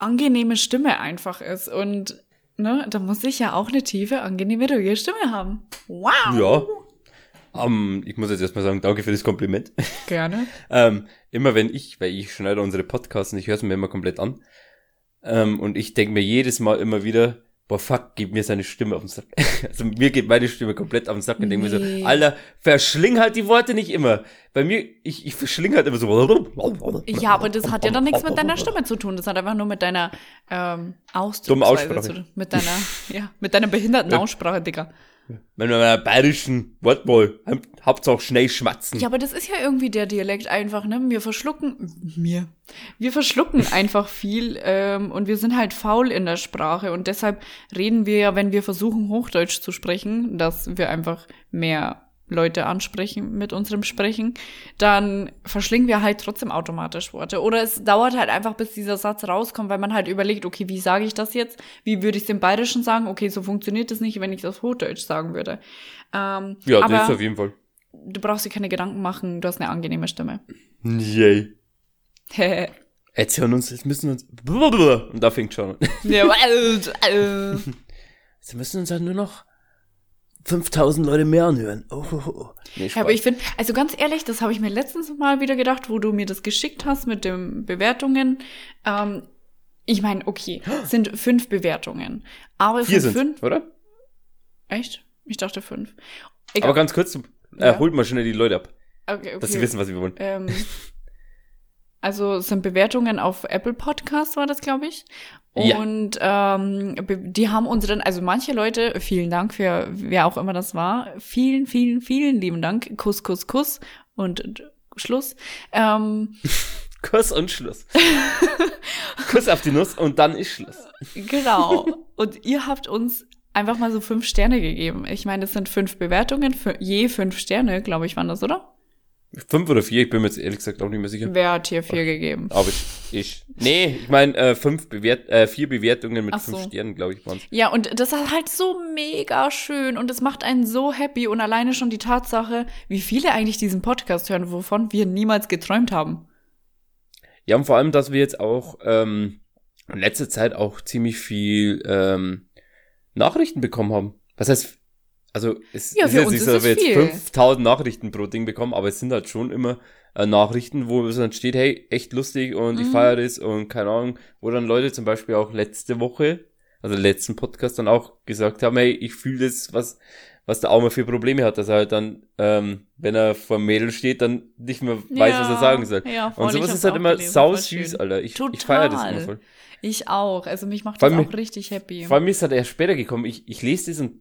angenehme Stimme einfach ist und ne, da muss ich ja auch eine tiefe, angenehme, ruhige Stimme haben. Wow. Ja. Ähm, ich muss jetzt erstmal sagen, danke für das Kompliment. [LAUGHS] Gerne. ähm, immer wenn ich, weil ich schneide unsere Podcasts und ich höre es mir immer komplett an. Ähm, und ich denke mir jedes Mal immer wieder, boah, fuck, gib mir seine Stimme auf den Sack. [LAUGHS] also mir geht meine Stimme komplett auf den Sack und denke mir Nee. so, Alter, verschling halt die Worte nicht immer. Bei mir, ich, ich verschling halt immer so. Ja, aber das hat ja dann nichts mit deiner Stimme zu tun. Das hat einfach nur mit deiner ähm, Ausdrucksweise Aussprache. zu tun. Mit deiner, ja, mit deiner behinderten. Aussprache, Digga. Wenn man bayerischen Wortball, Hauptsache schnell schmatzen. Ja, aber das ist ja irgendwie der Dialekt einfach, ne? Wir verschlucken, mir. Wir verschlucken [LAUGHS] einfach viel ähm, und wir sind halt faul in der Sprache und deshalb reden wir ja, wenn wir versuchen, Hochdeutsch zu sprechen, dass wir einfach mehr Leute ansprechen mit unserem Sprechen, dann verschlingen wir halt trotzdem automatisch Worte. Oder es dauert halt einfach, bis dieser Satz rauskommt, weil man halt überlegt, okay, wie sage ich das jetzt? Wie würde ich es im Bayerischen sagen? Okay, so funktioniert es nicht, wenn ich das Hochdeutsch sagen würde. Ähm, ja, aber das ist auf jeden Fall. du brauchst dir keine Gedanken machen, du hast eine angenehme Stimme. Yay. ja, Jetzt hören uns, jetzt müssen uns, und da fängt schon an. äh. [LAUGHS] Jetzt müssen uns halt nur noch 5000 Leute mehr anhören. Oh, oh, oh. Nee, Ja, aber ich finde, also ganz ehrlich, das habe ich mir letztens mal wieder gedacht, wo du mir das geschickt hast mit den Bewertungen. Ähm, ich meine, okay, es [GASPS] sind fünf Bewertungen. Aber es Vier sind fünf. oder? Echt? Ich dachte fünf. Aber Egal. ganz kurz, äh, Ja. holt mal schnell die Leute ab, okay, okay. dass sie wissen, was wir wollen. Ähm, [LAUGHS] also es sind Bewertungen auf Apple Podcast war das, glaube ich. Ja. Und ähm, die haben unseren, also manche Leute, vielen Dank für wer auch immer das war, vielen, vielen, vielen lieben Dank. Kuss, Kuss, Kuss und Schluss. Ähm, [LAUGHS] Kuss und Schluss. [LAUGHS] Kuss auf die Nuss und dann ist Schluss. Genau. [LAUGHS] Und ihr habt uns einfach mal so fünf Sterne gegeben. Ich meine, es sind fünf Bewertungen, für je fünf Sterne, glaube ich, waren das, oder? Fünf oder vier, ich bin mir jetzt ehrlich gesagt auch nicht mehr sicher. Wer hat hier vier gegeben? Aber ich, ich. Nee, ich meine äh, fünf Bewert äh, vier Bewertungen mit Ach fünf so. Sternen, glaube ich, waren's. Ja, und das ist halt so mega schön und es macht einen so happy und alleine schon die Tatsache, wie viele eigentlich diesen Podcast hören, wovon wir niemals geträumt haben. Ja, und vor allem, dass wir jetzt auch ähm, in letzter Zeit auch ziemlich viel ähm, Nachrichten bekommen haben. Was heißt, also es Ja, ist jetzt nicht so, dass wir jetzt viel. 5000 Nachrichten pro Ding bekommen, aber es sind halt schon immer äh, Nachrichten, wo es dann steht, hey, echt lustig und ich Mhm. feiere das und keine Ahnung, wo dann Leute zum Beispiel auch letzte Woche, also letzten Podcast dann auch gesagt haben, hey, ich fühle das, was was der Aumer für Probleme hat, dass er halt dann, ähm, wenn er vor dem Mädel steht, dann nicht mehr weiß, was er sagen soll. Ja, voll, Und ich sowas ist halt immer gelesen, sau voll süß, schön. Alter. Ich, ich feiere das immer voll. Ich auch. Also mich macht das allem- auch richtig happy. Vor allem ist halt erst später gekommen. Ich, ich lese das und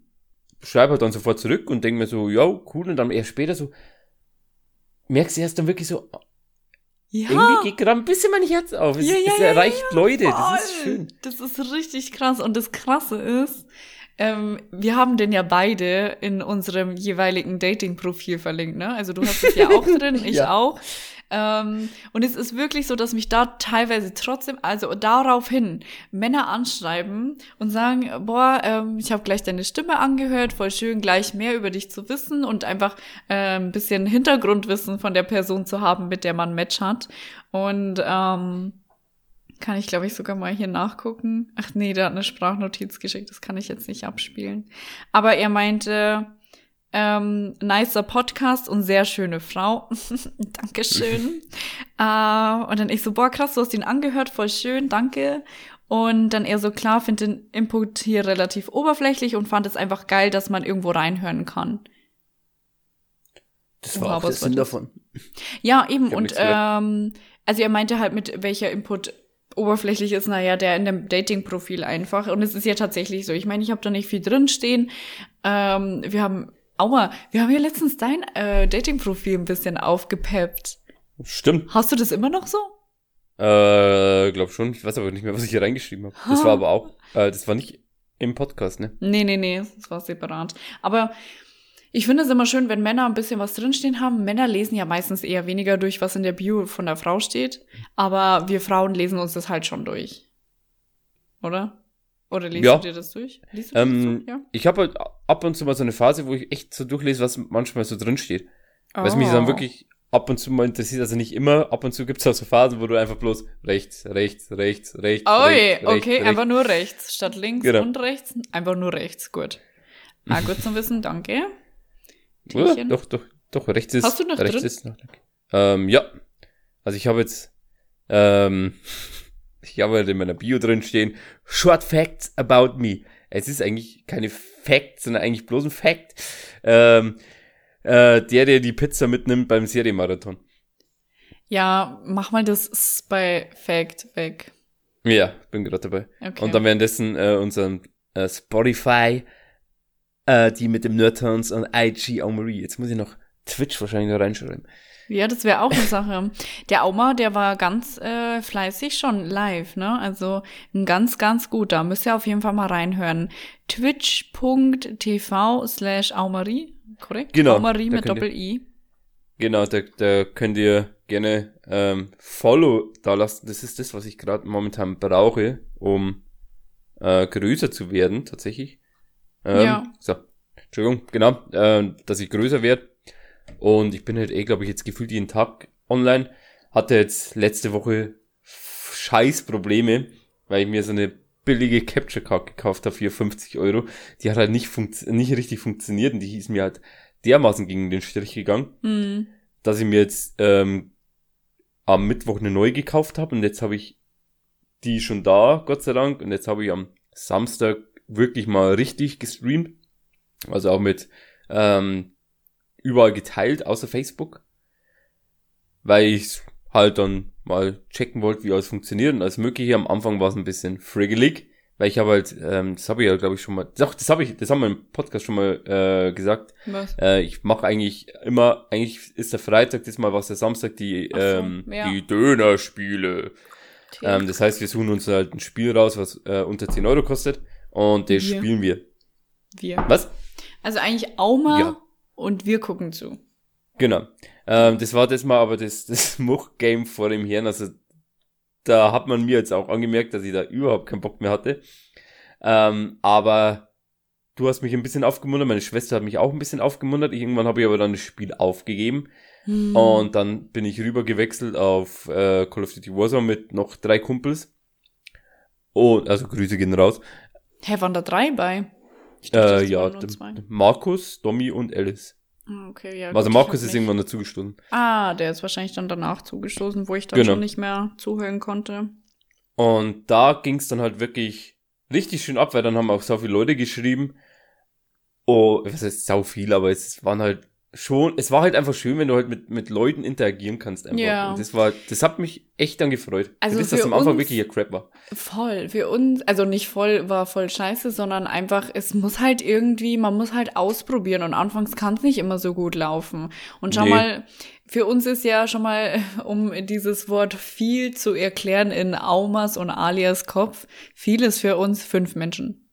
schreibe halt dann sofort zurück und denke mir so, ja, cool. Und dann erst später so, merkst du erst dann wirklich so, ja, irgendwie geht gerade ein bisschen mein Herz auf. Es, Ja, ja, es ja, erreicht Leute, das ist voll. schön. Das ist richtig krass. Und das Krasse ist, ähm, wir haben den ja beide in unserem jeweiligen Dating-Profil verlinkt, ne? Also du hast es ja auch [LAUGHS] drin, ich Ja. auch. Ähm, und es ist wirklich so, dass mich da teilweise trotzdem, also daraufhin Männer anschreiben und sagen, boah, ähm, ich habe gleich deine Stimme angehört, voll schön, gleich mehr über dich zu wissen und einfach äh, ein bisschen Hintergrundwissen von der Person zu haben, mit der man Match hat. Und ähm, kann ich, glaube ich, sogar mal hier nachgucken. Ach nee, der hat eine Sprachnotiz geschickt, das kann ich jetzt nicht abspielen. Aber er meinte, ähm, nicer Podcast und sehr schöne Frau. [LAUGHS] Dankeschön. [LAUGHS] äh, und dann ich so, boah, krass, du hast ihn angehört, voll schön, danke. Und dann er so, klar, finde den Input hier relativ oberflächlich und fand es einfach geil, dass man irgendwo reinhören kann. Das Oha, war auch der Sinn davon. Ja, eben. Und ähm, also er meinte halt, mit welcher Input oberflächlich ist, naja, der in dem Dating-Profil einfach. Und es ist ja tatsächlich so. Ich meine, ich habe da nicht viel drinstehen. Ähm, wir haben, aua, wir haben ja letztens dein äh, Dating-Profil ein bisschen aufgepeppt. Stimmt. Hast du das immer noch so? Äh, glaub schon. Ich weiß aber nicht mehr, was ich hier reingeschrieben habe. Das war [LAUGHS] aber auch, äh, das war nicht im Podcast, ne? Nee, nee, nee, das war separat. Aber ich finde es immer schön, wenn Männer ein bisschen was drinstehen haben. Männer lesen ja meistens eher weniger durch, was in der Bio von der Frau steht. Aber wir Frauen lesen uns das halt schon durch. Oder? Oder liest Ja. du dir das durch? Liest du dir Ähm, das durch? Ja. Ich habe halt ab und zu mal so eine Phase, wo ich echt so durchlese, was manchmal so drin steht. Was mich Oh. dann wirklich ab und zu mal interessiert, also nicht immer, ab und zu gibt's auch so Phasen, wo du einfach bloß rechts, rechts, rechts, rechts, Oh, rechts, okay, rechts, einfach nur rechts. Statt links Genau. und rechts. Einfach nur rechts, gut. Ah, [LAUGHS] gut zu wissen, danke. Tierchen. Doch, doch, doch, rechts ist. Hast du noch rechts drin? Ist noch, ähm, ja. Also ich habe jetzt, ähm, [LAUGHS] ich habe halt in meiner Bio drin stehen, Short Facts about me. Es ist eigentlich keine Facts, sondern eigentlich bloß ein Fact. Ähm, äh, der, der die Pizza mitnimmt beim Serienmarathon. Ja, mach mal das bei Fact weg. Ja, bin gerade dabei. Okay. Und dann währenddessen äh, unseren äh, Spotify, äh, die mit dem Nerdhounds und IG Marie. Jetzt muss ich noch Twitch wahrscheinlich noch reinschreiben. Ja, das wäre auch eine Sache. Der Auma, der war ganz äh, fleißig schon live, ne? Also ein ganz, ganz guter. Müsst ihr auf jeden Fall mal reinhören. Twitch.tv slash Aumarie, korrekt? Genau, Aumarie mit Doppel-I. Genau, da, da könnt ihr gerne ähm, Follow da lassen. Das ist das, was ich gerade momentan brauche, um äh, größer zu werden, tatsächlich. Ähm, Ja. So, Entschuldigung, genau, äh, dass ich größer werde. Und ich bin halt eh, glaube ich, jetzt gefühlt jeden Tag online. Hatte jetzt letzte Woche scheiß Probleme, weil ich mir so eine billige Capture Card gekauft habe für 50 Euro. Die hat halt nicht, nicht richtig funktioniert und die ist mir halt dermaßen gegen den Strich gegangen Hm. dass ich mir jetzt ähm, am Mittwoch eine neue gekauft habe und jetzt habe ich die schon da, Gott sei Dank. Und jetzt habe ich am Samstag wirklich mal richtig gestreamt. Also auch mit ähm, überall geteilt, außer Facebook. Weil ich halt dann mal checken wollte, wie alles funktioniert. Und alles Mögliche. Am Anfang war es ein bisschen friggelig, weil ich habe halt, ähm, das habe ich ja, glaube ich, schon mal, doch, das habe ich, das haben wir im Podcast schon mal äh, gesagt. Was? Äh, ich mache eigentlich immer, eigentlich ist der Freitag, diesmal war es der Samstag, die, so, ähm, ja. die Dönerspiele. Ähm, das heißt, wir suchen uns halt ein Spiel raus, was äh, unter 10 Euro kostet und das Wir. spielen wir. wir. Was? Also eigentlich Auma Ja. Und wir gucken zu. Genau. Ähm, das war das mal aber das, [LAUGHS] das Much-Game vor dem Herrn. Also da hat man mir jetzt auch angemerkt, dass ich da überhaupt keinen Bock mehr hatte. Ähm, aber du hast mich ein bisschen aufgemuntert, meine Schwester hat mich auch ein bisschen aufgemuntert. Irgendwann habe ich aber dann das Spiel aufgegeben. Hm. Und dann bin ich rüber gewechselt auf äh, Call of Duty Warzone mit noch drei Kumpels. Oh, also Grüße gehen raus. Hä, waren da drei bei? Ich dachte, Äh, es ja. Markus, Domi und Alice. Ah, Okay, ja. Also gut, Markus ist irgendwann dazugestoßen. Ah, der ist wahrscheinlich dann danach zugestoßen, wo ich dann Genau. schon nicht mehr zuhören konnte. Und da ging's dann halt wirklich richtig schön ab, weil dann haben auch so viele Leute geschrieben. Oh, was heißt sau viel, aber es waren halt schon, es war halt einfach schön, wenn du halt mit, mit Leuten interagieren kannst einfach. Ja. Und das war, das hat mich echt dann gefreut. Also das, dass für am Anfang wirklich ein Crap war. Voll. Für uns, also nicht voll war voll scheiße, sondern einfach, es muss halt irgendwie, man muss halt ausprobieren und anfangs kann es nicht immer so gut laufen. Und schau Nee. mal, für uns ist ja schon mal, [LAUGHS] um dieses Wort viel zu erklären in Aumas und Alias Kopf, viel ist für uns fünf Menschen.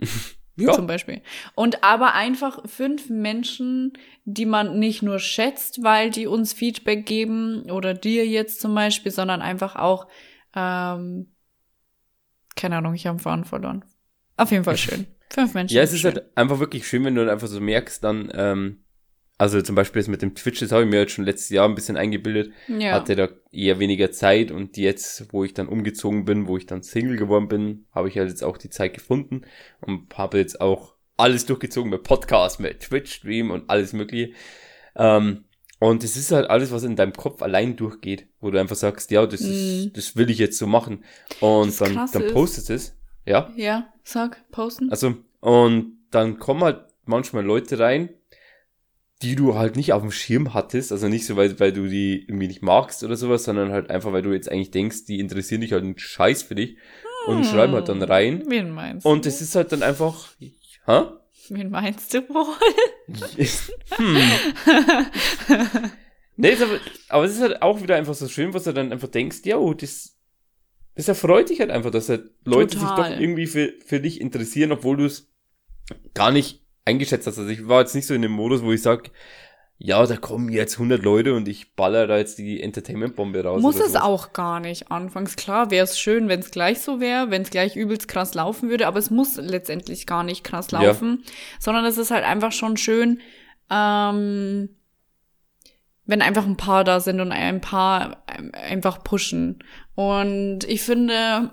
[LAUGHS] Ja, zum Beispiel. Und aber einfach fünf Menschen, die man nicht nur schätzt, weil die uns Feedback geben oder dir jetzt zum Beispiel, sondern einfach auch, ähm, keine Ahnung, ich habe einen Faden verloren. Auf jeden Fall [LAUGHS] schön. Fünf Menschen. ja, es ist schön. halt einfach wirklich schön, wenn du dann einfach so merkst, dann, ähm, also zum Beispiel das mit dem Twitch, das habe ich mir jetzt schon letztes Jahr ein bisschen eingebildet. ja. hatte da eher weniger Zeit und jetzt, wo ich dann umgezogen bin, wo ich dann Single geworden bin, habe ich halt jetzt auch die Zeit gefunden und habe jetzt auch alles durchgezogen mit Podcast, mit Twitch-Stream und alles mögliche. Ähm, und es ist halt alles, was in deinem Kopf allein durchgeht, wo du einfach sagst, ja, das Mhm. ist, das will ich jetzt so machen. Und Das dann, dann postest es, ja. ja, sag, posten. Also, und dann kommen halt manchmal Leute rein, die du halt nicht auf dem Schirm hattest, also nicht so, weil, weil du die irgendwie nicht magst oder sowas, sondern halt einfach, weil du jetzt eigentlich denkst, die interessieren dich halt einen Scheiß für dich und schreiben halt dann rein. Wen meinst Und du? es ist halt dann einfach, hä? Wen meinst du wohl? hm. nee, ist aber, aber es ist halt auch wieder einfach so schön, was du dann einfach denkst, ja, das, das erfreut dich halt einfach, dass halt Leute sich Total. doch irgendwie für, für dich interessieren, obwohl du es gar nicht eingeschätzt hast. Also ich war jetzt nicht so in dem Modus, wo ich sag, ja, da kommen jetzt 100 Leute und ich baller da jetzt die Entertainment-Bombe raus. Muss es auch gar nicht. Anfangs klar wäre es schön, wenn es gleich so wäre, wenn es gleich übelst krass laufen würde, aber es muss letztendlich gar nicht krass Ja. laufen, sondern es ist halt einfach schon schön, ähm, wenn einfach ein paar da sind und ein paar einfach pushen. Und ich finde,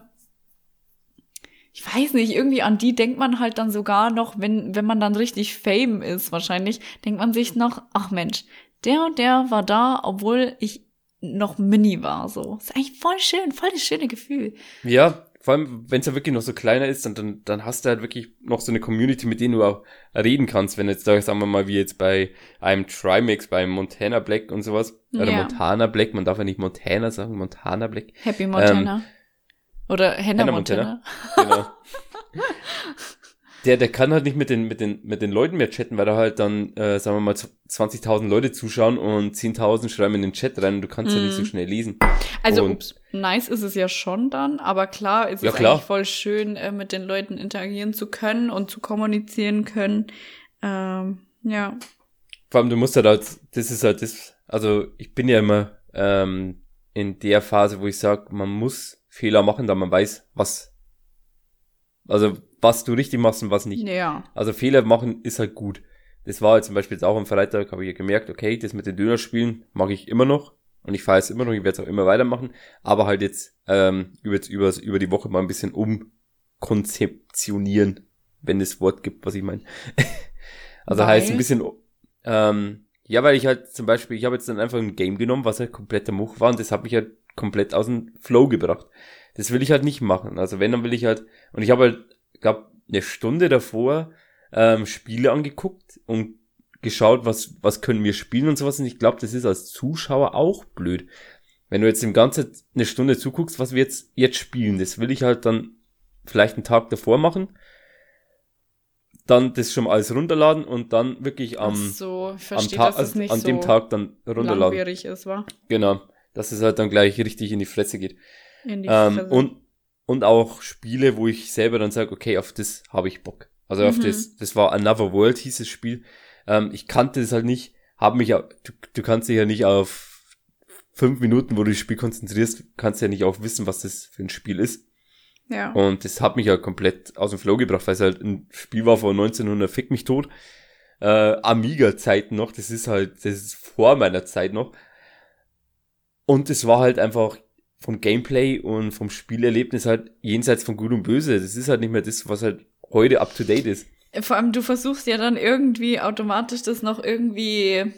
ich weiß nicht, irgendwie an die denkt man halt dann sogar noch, wenn, wenn man dann richtig Fame ist, wahrscheinlich, denkt man sich noch, ach Mensch, der und der war da, obwohl ich noch Mini war, so. Ist eigentlich voll schön, voll das schöne Gefühl. Ja, vor allem, wenn es ja wirklich noch so kleiner ist, dann, dann, dann hast du halt wirklich noch so eine Community, mit denen du auch reden kannst. Wenn jetzt sagen wir mal, wie jetzt bei einem Trimax, beim Montana Black und sowas. Oder Ja. Montana Black, man darf ja nicht Montana sagen, Montana Black. Happy Montana. Oder Hannah Hannah Montana. Montana. Genau. [LAUGHS] Der, der kann halt nicht mit den, mit den, mit den Leuten mehr chatten, weil da halt dann, äh, sagen wir mal, 20.000 Leute zuschauen und 10.000 schreiben in den Chat rein und du kannst ja nicht so schnell lesen. Also, Und- nice ist es ja schon dann, aber klar ist Ja, es klar. eigentlich voll schön, äh, mit den Leuten interagieren zu können und zu kommunizieren können. Ähm, ja. Vor allem, du musst halt, halt das ist halt das, also ich bin ja immer ähm, in der Phase, wo ich sage, man muss Fehler machen, da man weiß, was, also was du richtig machst und was nicht. Ja. Also Fehler machen ist halt gut. Das war halt zum Beispiel jetzt auch am Freitag, habe ich ja gemerkt, okay, das mit den Dönerspielen mag ich immer noch und ich fahre es immer noch, ich werde es auch immer weitermachen, aber halt jetzt ähm, über, über, über die Woche mal ein bisschen umkonzeptionieren, wenn es Wort gibt, was ich meine. [LAUGHS] also Weil? heißt ein bisschen, ähm, ja, weil ich halt zum Beispiel, ich habe jetzt dann einfach ein Game genommen, was halt kompletter Much war und das hat mich halt komplett aus dem Flow gebracht. Das will ich halt nicht machen. Also wenn, dann will ich halt, und ich habe halt, glaube eine Stunde davor ähm, Spiele angeguckt und geschaut, was, was können wir spielen und sowas. Und ich glaube, das ist als Zuschauer auch blöd. Wenn du jetzt im Ganzen eine Stunde zuguckst, was wir jetzt, jetzt spielen, das will ich halt dann vielleicht einen Tag davor machen. Dann das schon mal alles runterladen und dann wirklich am, so, ich am, verstehe, Tag, also nicht an so dem Tag dann runterladen. langwierig ist, wa? Genau. Dass es halt dann gleich richtig in die Fresse geht. In die Ähm, Fresse. und, und auch Spiele, wo ich selber dann sage, okay, auf das habe ich Bock. Also auf Mhm. das, das war Another World hieß das Spiel. Ähm, ich kannte das halt nicht, habe mich, du, du kannst dich ja nicht auf fünf Minuten, wo du das Spiel konzentrierst, kannst ja nicht auch wissen, was das für ein Spiel ist. ja. Und das hat mich ja komplett aus dem Flow gebracht, weil es halt ein Spiel war von 1900, fick mich tot. Äh, Amiga-Zeiten noch, das ist halt, das ist vor meiner Zeit noch. Und es war halt einfach vom Gameplay und vom Spielerlebnis halt jenseits von Gut und Böse. Das ist halt nicht mehr das, was halt heute up to date ist. Vor allem, du versuchst ja dann irgendwie automatisch das noch irgendwie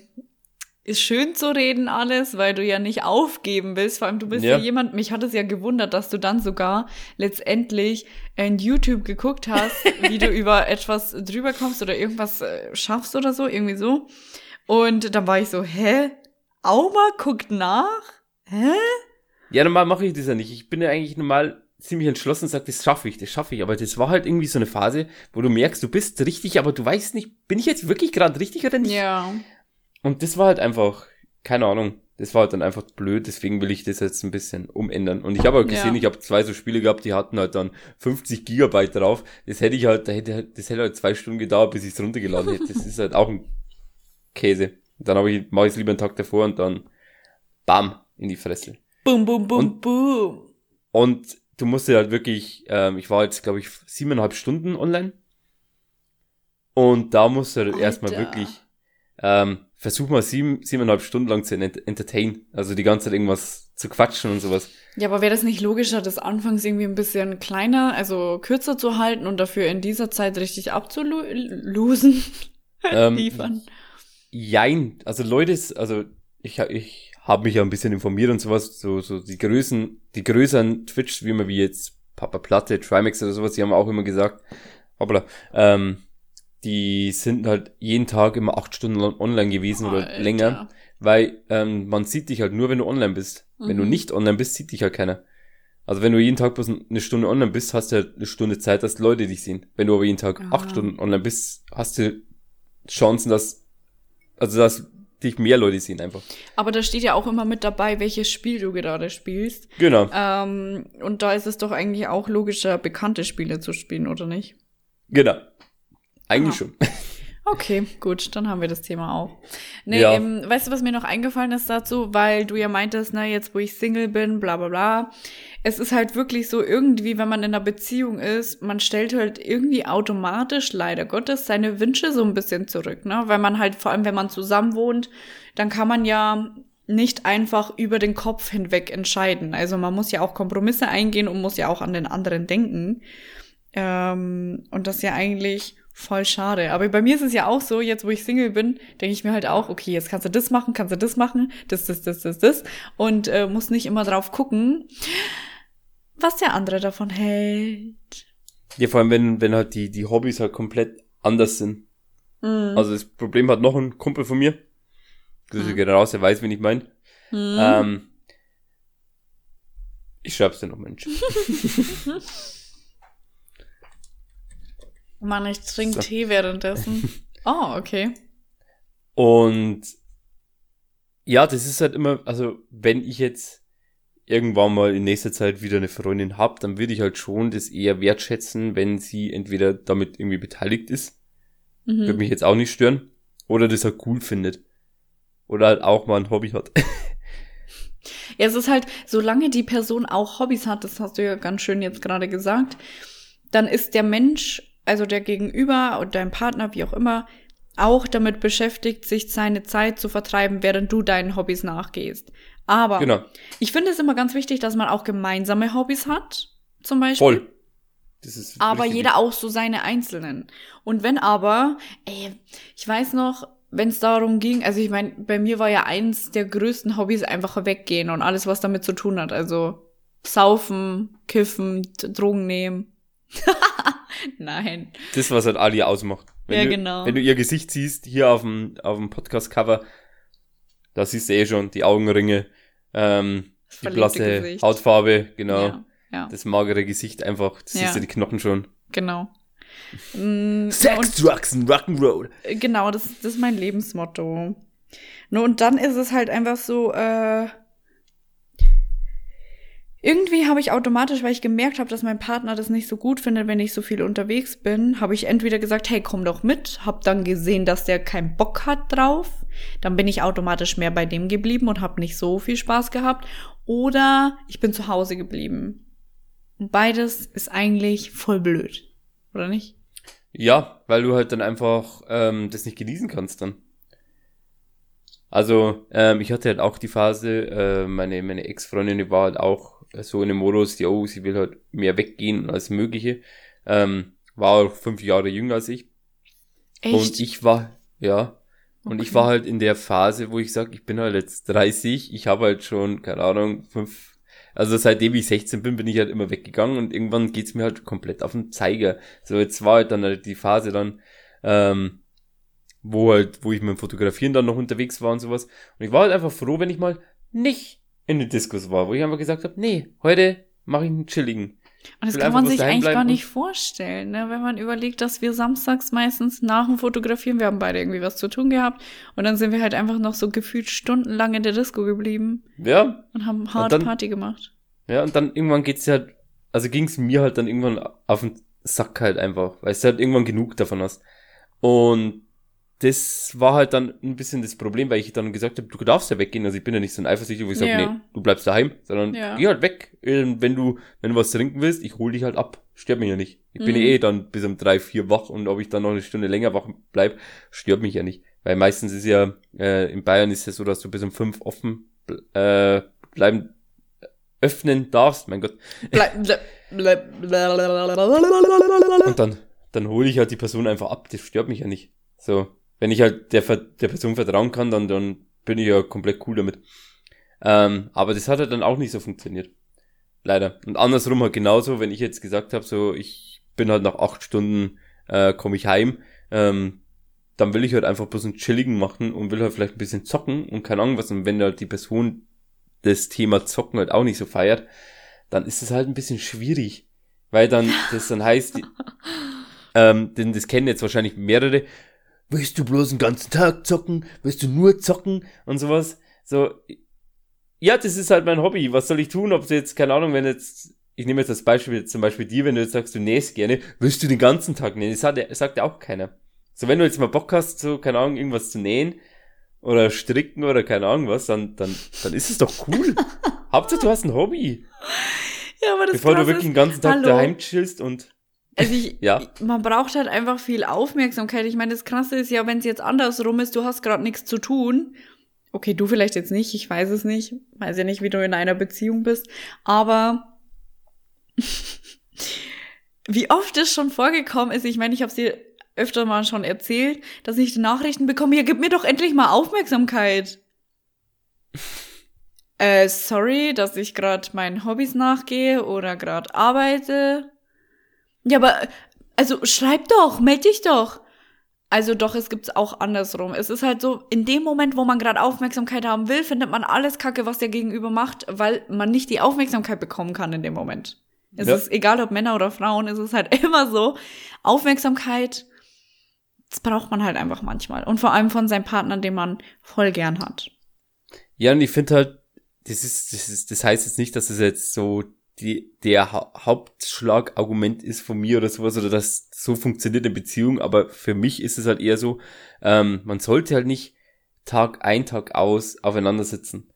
ist schön zu reden alles, weil du ja nicht aufgeben willst. Vor allem, du bist ja, Ja. jemand, mich hat es ja gewundert, dass du dann sogar letztendlich in YouTube geguckt hast, [LAUGHS] wie du über etwas drüber kommst oder irgendwas äh, schaffst oder so, irgendwie so. Und dann war ich so, hä? Auma guckt nach? Hä? Ja, normal mache ich das ja nicht. Ich bin ja eigentlich normal ziemlich entschlossen und sage, das schaffe ich, das schaffe ich. Aber das war halt irgendwie so eine Phase, wo du merkst, du bist richtig, aber du weißt nicht, bin ich jetzt wirklich gerade richtig oder nicht? Ja. Und das war halt einfach, keine Ahnung, das war halt dann einfach blöd, deswegen will ich das jetzt ein bisschen umändern. Und ich habe halt gesehen, Ja. ich habe zwei so Spiele gehabt, die hatten halt dann 50 Gigabyte drauf. Das hätte ich halt, da hätte halt, das hätte halt zwei Stunden gedauert, bis ich es runtergeladen hätte. Das ist halt auch ein Käse. Dann habe ich, mache ich es lieber einen Tag davor und dann bam, in die Fresse. Boom, boom, boom, Und- boom. Und du musst dir halt wirklich, ähm, ich war jetzt, glaube ich, siebeneinhalb Stunden online. Und da musst du halt erstmal wirklich, ähm, versuch mal sieben, siebeneinhalb Stunden lang zu ent entertain. Also die ganze Zeit irgendwas zu quatschen und sowas. Ja, aber wäre das nicht logischer, das anfangs irgendwie ein bisschen kleiner, also kürzer zu halten und dafür in dieser Zeit richtig abzulusen? [LAUGHS] Ähm, Liefern. Jein. Also Leute, also ich, ich habe mich ja ein bisschen informiert und sowas, so, so die Größen, die größeren Twitch-Streamer wie jetzt Papa Platte, Trimax oder sowas, die haben auch immer gesagt, hoppla, ähm, die sind halt jeden Tag immer acht Stunden on- online gewesen oder Alter. länger, weil ähm, man sieht dich halt nur, wenn du online bist. Wenn du Mhm. nicht online bist, sieht dich halt keiner. Also wenn du jeden Tag bloß eine Stunde online bist, hast du halt eine Stunde Zeit, dass Leute dich sehen. Wenn du aber jeden Tag Ah. acht Stunden online bist, hast du Chancen, dass, also dass dich mehr Leute sehen einfach. Aber da steht ja auch immer mit dabei, welches Spiel du gerade spielst. Genau, Ähm, und da ist es doch eigentlich auch logischer, bekannte Spiele zu spielen, oder nicht? genau. Eigentlich Ah. schon. [LAUGHS] Okay, gut, dann haben wir das Thema auch. Nee, Ja. ähm, weißt du, was mir noch eingefallen ist dazu? Weil du ja meintest, na, jetzt wo ich Single bin, bla bla bla. Es ist halt wirklich so, irgendwie, wenn man in einer Beziehung ist, man stellt halt irgendwie automatisch, leider Gottes, seine Wünsche so ein bisschen zurück, ne? Weil man halt, vor allem wenn man zusammen wohnt, dann kann man ja nicht einfach über den Kopf hinweg entscheiden. Also man muss ja auch Kompromisse eingehen und muss ja auch an den anderen denken. Ähm, und das ist ja eigentlich voll schade. Aber bei mir ist es ja auch so, jetzt wo ich Single bin, denke ich mir halt auch, okay, jetzt kannst du das machen, kannst du das machen, das, das, das, das, das. Und äh, muss nicht immer drauf gucken, was der andere davon hält. Ja, vor allem, wenn, wenn halt die, die Hobbys halt komplett anders sind. Mhm. Also das Problem hat noch ein Kumpel von mir. Grüße Mhm. geht raus, er weiß, wen ich meine. Mhm. Ähm, ich schreib's dir noch, Mensch. [LAUGHS] Mann, ich trinke So. Tee währenddessen. [LAUGHS] Oh, okay. Und ja, das ist halt immer, also wenn ich jetzt irgendwann mal in nächster Zeit wieder eine Freundin hab, dann würde ich halt schon das eher wertschätzen, wenn sie entweder damit irgendwie beteiligt ist, würde Mhm. mich jetzt auch nicht stören, oder das halt cool findet. Oder halt auch mal ein Hobby hat. [LAUGHS] Ja, es ist halt, solange die Person auch Hobbys hat, das hast du ja ganz schön jetzt gerade gesagt, dann ist der Mensch, also der Gegenüber und dein Partner, wie auch immer, auch damit beschäftigt, sich seine Zeit zu vertreiben, während du deinen Hobbys nachgehst. Aber genau, ich finde es immer ganz wichtig, dass man auch gemeinsame Hobbys hat, zum Beispiel. voll. Das ist Aber richtig jeder auch so seine einzelnen. Und wenn aber, ey, ich weiß noch, wenn es darum ging, also ich meine, bei mir war ja eins der größten Hobbys einfach weggehen und alles, was damit zu tun hat. Also saufen, kiffen, Drogen nehmen. [LAUGHS] Nein. Das, was halt Ali ausmacht. Wenn Ja, du, genau. Wenn du ihr Gesicht siehst, hier auf dem, auf dem Podcast-Cover, da siehst du eh schon die Augenringe, ähm, die blasse Gesicht. Hautfarbe, genau. Ja, Ja. Das magere Gesicht einfach, das Ja. siehst du die Knochen schon. Genau. [LAUGHS] Mm, Sex, Drugs and Rock'n'Roll. und, genau, das, das ist mein Lebensmotto. Nur und dann ist es halt einfach so, äh, irgendwie habe ich automatisch, weil ich gemerkt habe, dass mein Partner das nicht so gut findet, wenn ich so viel unterwegs bin, habe ich entweder gesagt, hey, komm doch mit, hab dann gesehen, dass der keinen Bock hat drauf, dann bin ich automatisch mehr bei dem geblieben und habe nicht so viel Spaß gehabt, oder ich bin zu Hause geblieben. Und beides ist eigentlich voll blöd, oder nicht? Ja, weil du halt dann einfach ähm, das nicht genießen kannst dann. Also, ähm, ich hatte halt auch die Phase, äh, meine, meine Ex-Freundin, die war halt auch so in dem Modus, die, oh, sie will halt mehr weggehen als Mögliche. Ähm, war auch fünf Jahre jünger als ich. Und ich war, ja, und ich war halt in der Phase, wo ich sag, ich bin halt jetzt 30, ich habe halt schon, keine Ahnung, fünf, also seitdem ich 16 bin, bin ich halt immer weggegangen und irgendwann geht's mir halt komplett auf den Zeiger. So, jetzt war halt dann halt die Phase dann, ähm, wo halt, wo ich mit dem Fotografieren dann noch unterwegs war und sowas. Und ich war halt einfach froh, wenn ich mal nicht in den Diskos war, wo ich einfach gesagt habe, nee, heute mache ich einen chilligen. Und das kann man sich eigentlich gar nicht vorstellen, ne? wenn man überlegt, dass wir samstags meistens nach dem Fotografieren, wir haben beide irgendwie was zu tun gehabt und dann sind wir halt einfach noch so gefühlt stundenlang in der Disco geblieben Ja, und haben hart dann- Party gemacht. Ja, und dann irgendwann geht's halt, also ging's mir halt dann irgendwann auf den Sack halt einfach, weil du halt irgendwann genug davon hast. Und das war halt dann ein bisschen das Problem, weil ich dann gesagt habe, du darfst ja weggehen. Also ich bin ja nicht so ein Eifersüchtiger, wo ich sage, Ja. nee, du bleibst daheim, sondern Ja. geh halt weg. Ähm, Wenn du, wenn du was trinken willst, ich hol dich halt ab. Stört mich ja nicht. Ich bin Mhm. eh dann bis um drei, vier wach und ob ich dann noch eine Stunde länger wach bleib, stört mich ja nicht. Weil meistens ist ja, äh, in Bayern ist es so, dass du bis um fünf offen äh, bleiben, öffnen darfst, mein Gott. Bleib, bleib, bleib, blablabla. Und dann, dann hole ich halt die Person einfach ab. Das stört mich ja nicht. So, wenn ich halt der, der Person vertrauen kann, dann, dann bin ich ja komplett cool damit. Ähm, aber das hat halt dann auch nicht so funktioniert. Leider. Und andersrum halt genauso, wenn ich jetzt gesagt habe, so, ich bin halt nach acht Stunden, äh, komme ich heim, ähm, dann will ich halt einfach bloß einen chilligen machen und will halt vielleicht ein bisschen zocken und keine Ahnung was. Und wenn halt die Person das Thema Zocken halt auch nicht so feiert, dann ist es halt ein bisschen schwierig. Weil dann, das dann heißt, die- [LAUGHS] ähm, denn das kennen jetzt wahrscheinlich mehrere. Willst du bloß den ganzen Tag zocken? Willst du nur zocken? Und sowas. So, ja, das ist halt mein Hobby. Was soll ich tun? Ob du jetzt, keine Ahnung, wenn jetzt, ich nehme jetzt das Beispiel, zum Beispiel dir, wenn du jetzt sagst, du nähst gerne, willst du den ganzen Tag nähen? Das sagt, ja- sagt ja auch keiner. So, wenn du jetzt mal Bock hast, so, keine Ahnung, irgendwas zu nähen oder stricken oder keine Ahnung was, dann, dann, dann ist es doch cool. [LAUGHS] Hauptsache, du hast ein Hobby. Ja, aber das Bevor du wirklich den ganzen Tag hallo. daheim chillst und, Also ich, Ja. man braucht halt einfach viel Aufmerksamkeit. Ich meine, das Krasse ist ja, wenn es jetzt andersrum ist, du hast gerade nichts zu tun. Okay, du vielleicht jetzt nicht, ich weiß es nicht. Weiß ja nicht, wie du in einer Beziehung bist. Aber [LAUGHS] wie oft es schon vorgekommen ist, ich meine, ich habe es dir öfter mal schon erzählt, dass ich die Nachrichten bekomme, ja, gib mir doch endlich mal Aufmerksamkeit. [LAUGHS] äh, sorry, dass ich gerade meinen Hobbys nachgehe oder gerade arbeite. Ja, aber also schreib doch, meld dich doch. Also doch, es gibt's auch andersrum. Es ist halt so, in dem Moment, wo man gerade Aufmerksamkeit haben will, findet man alles Kacke, was der Gegenüber macht, weil man nicht die Aufmerksamkeit bekommen kann in dem Moment. Es Ja. ist egal, ob Männer oder Frauen, es ist halt [LAUGHS] immer so. Aufmerksamkeit, das braucht man halt einfach manchmal. Und vor allem von seinem Partner, den man voll gern hat. Ja, und ich finde halt, das ist, das ist, das heißt jetzt nicht, dass es jetzt so die, der ha Hauptschlagargument ist von mir oder sowas, oder dass so funktioniert eine Beziehung, aber für mich ist es halt eher so, ähm, man sollte halt nicht Tag ein, Tag aus aufeinander sitzen.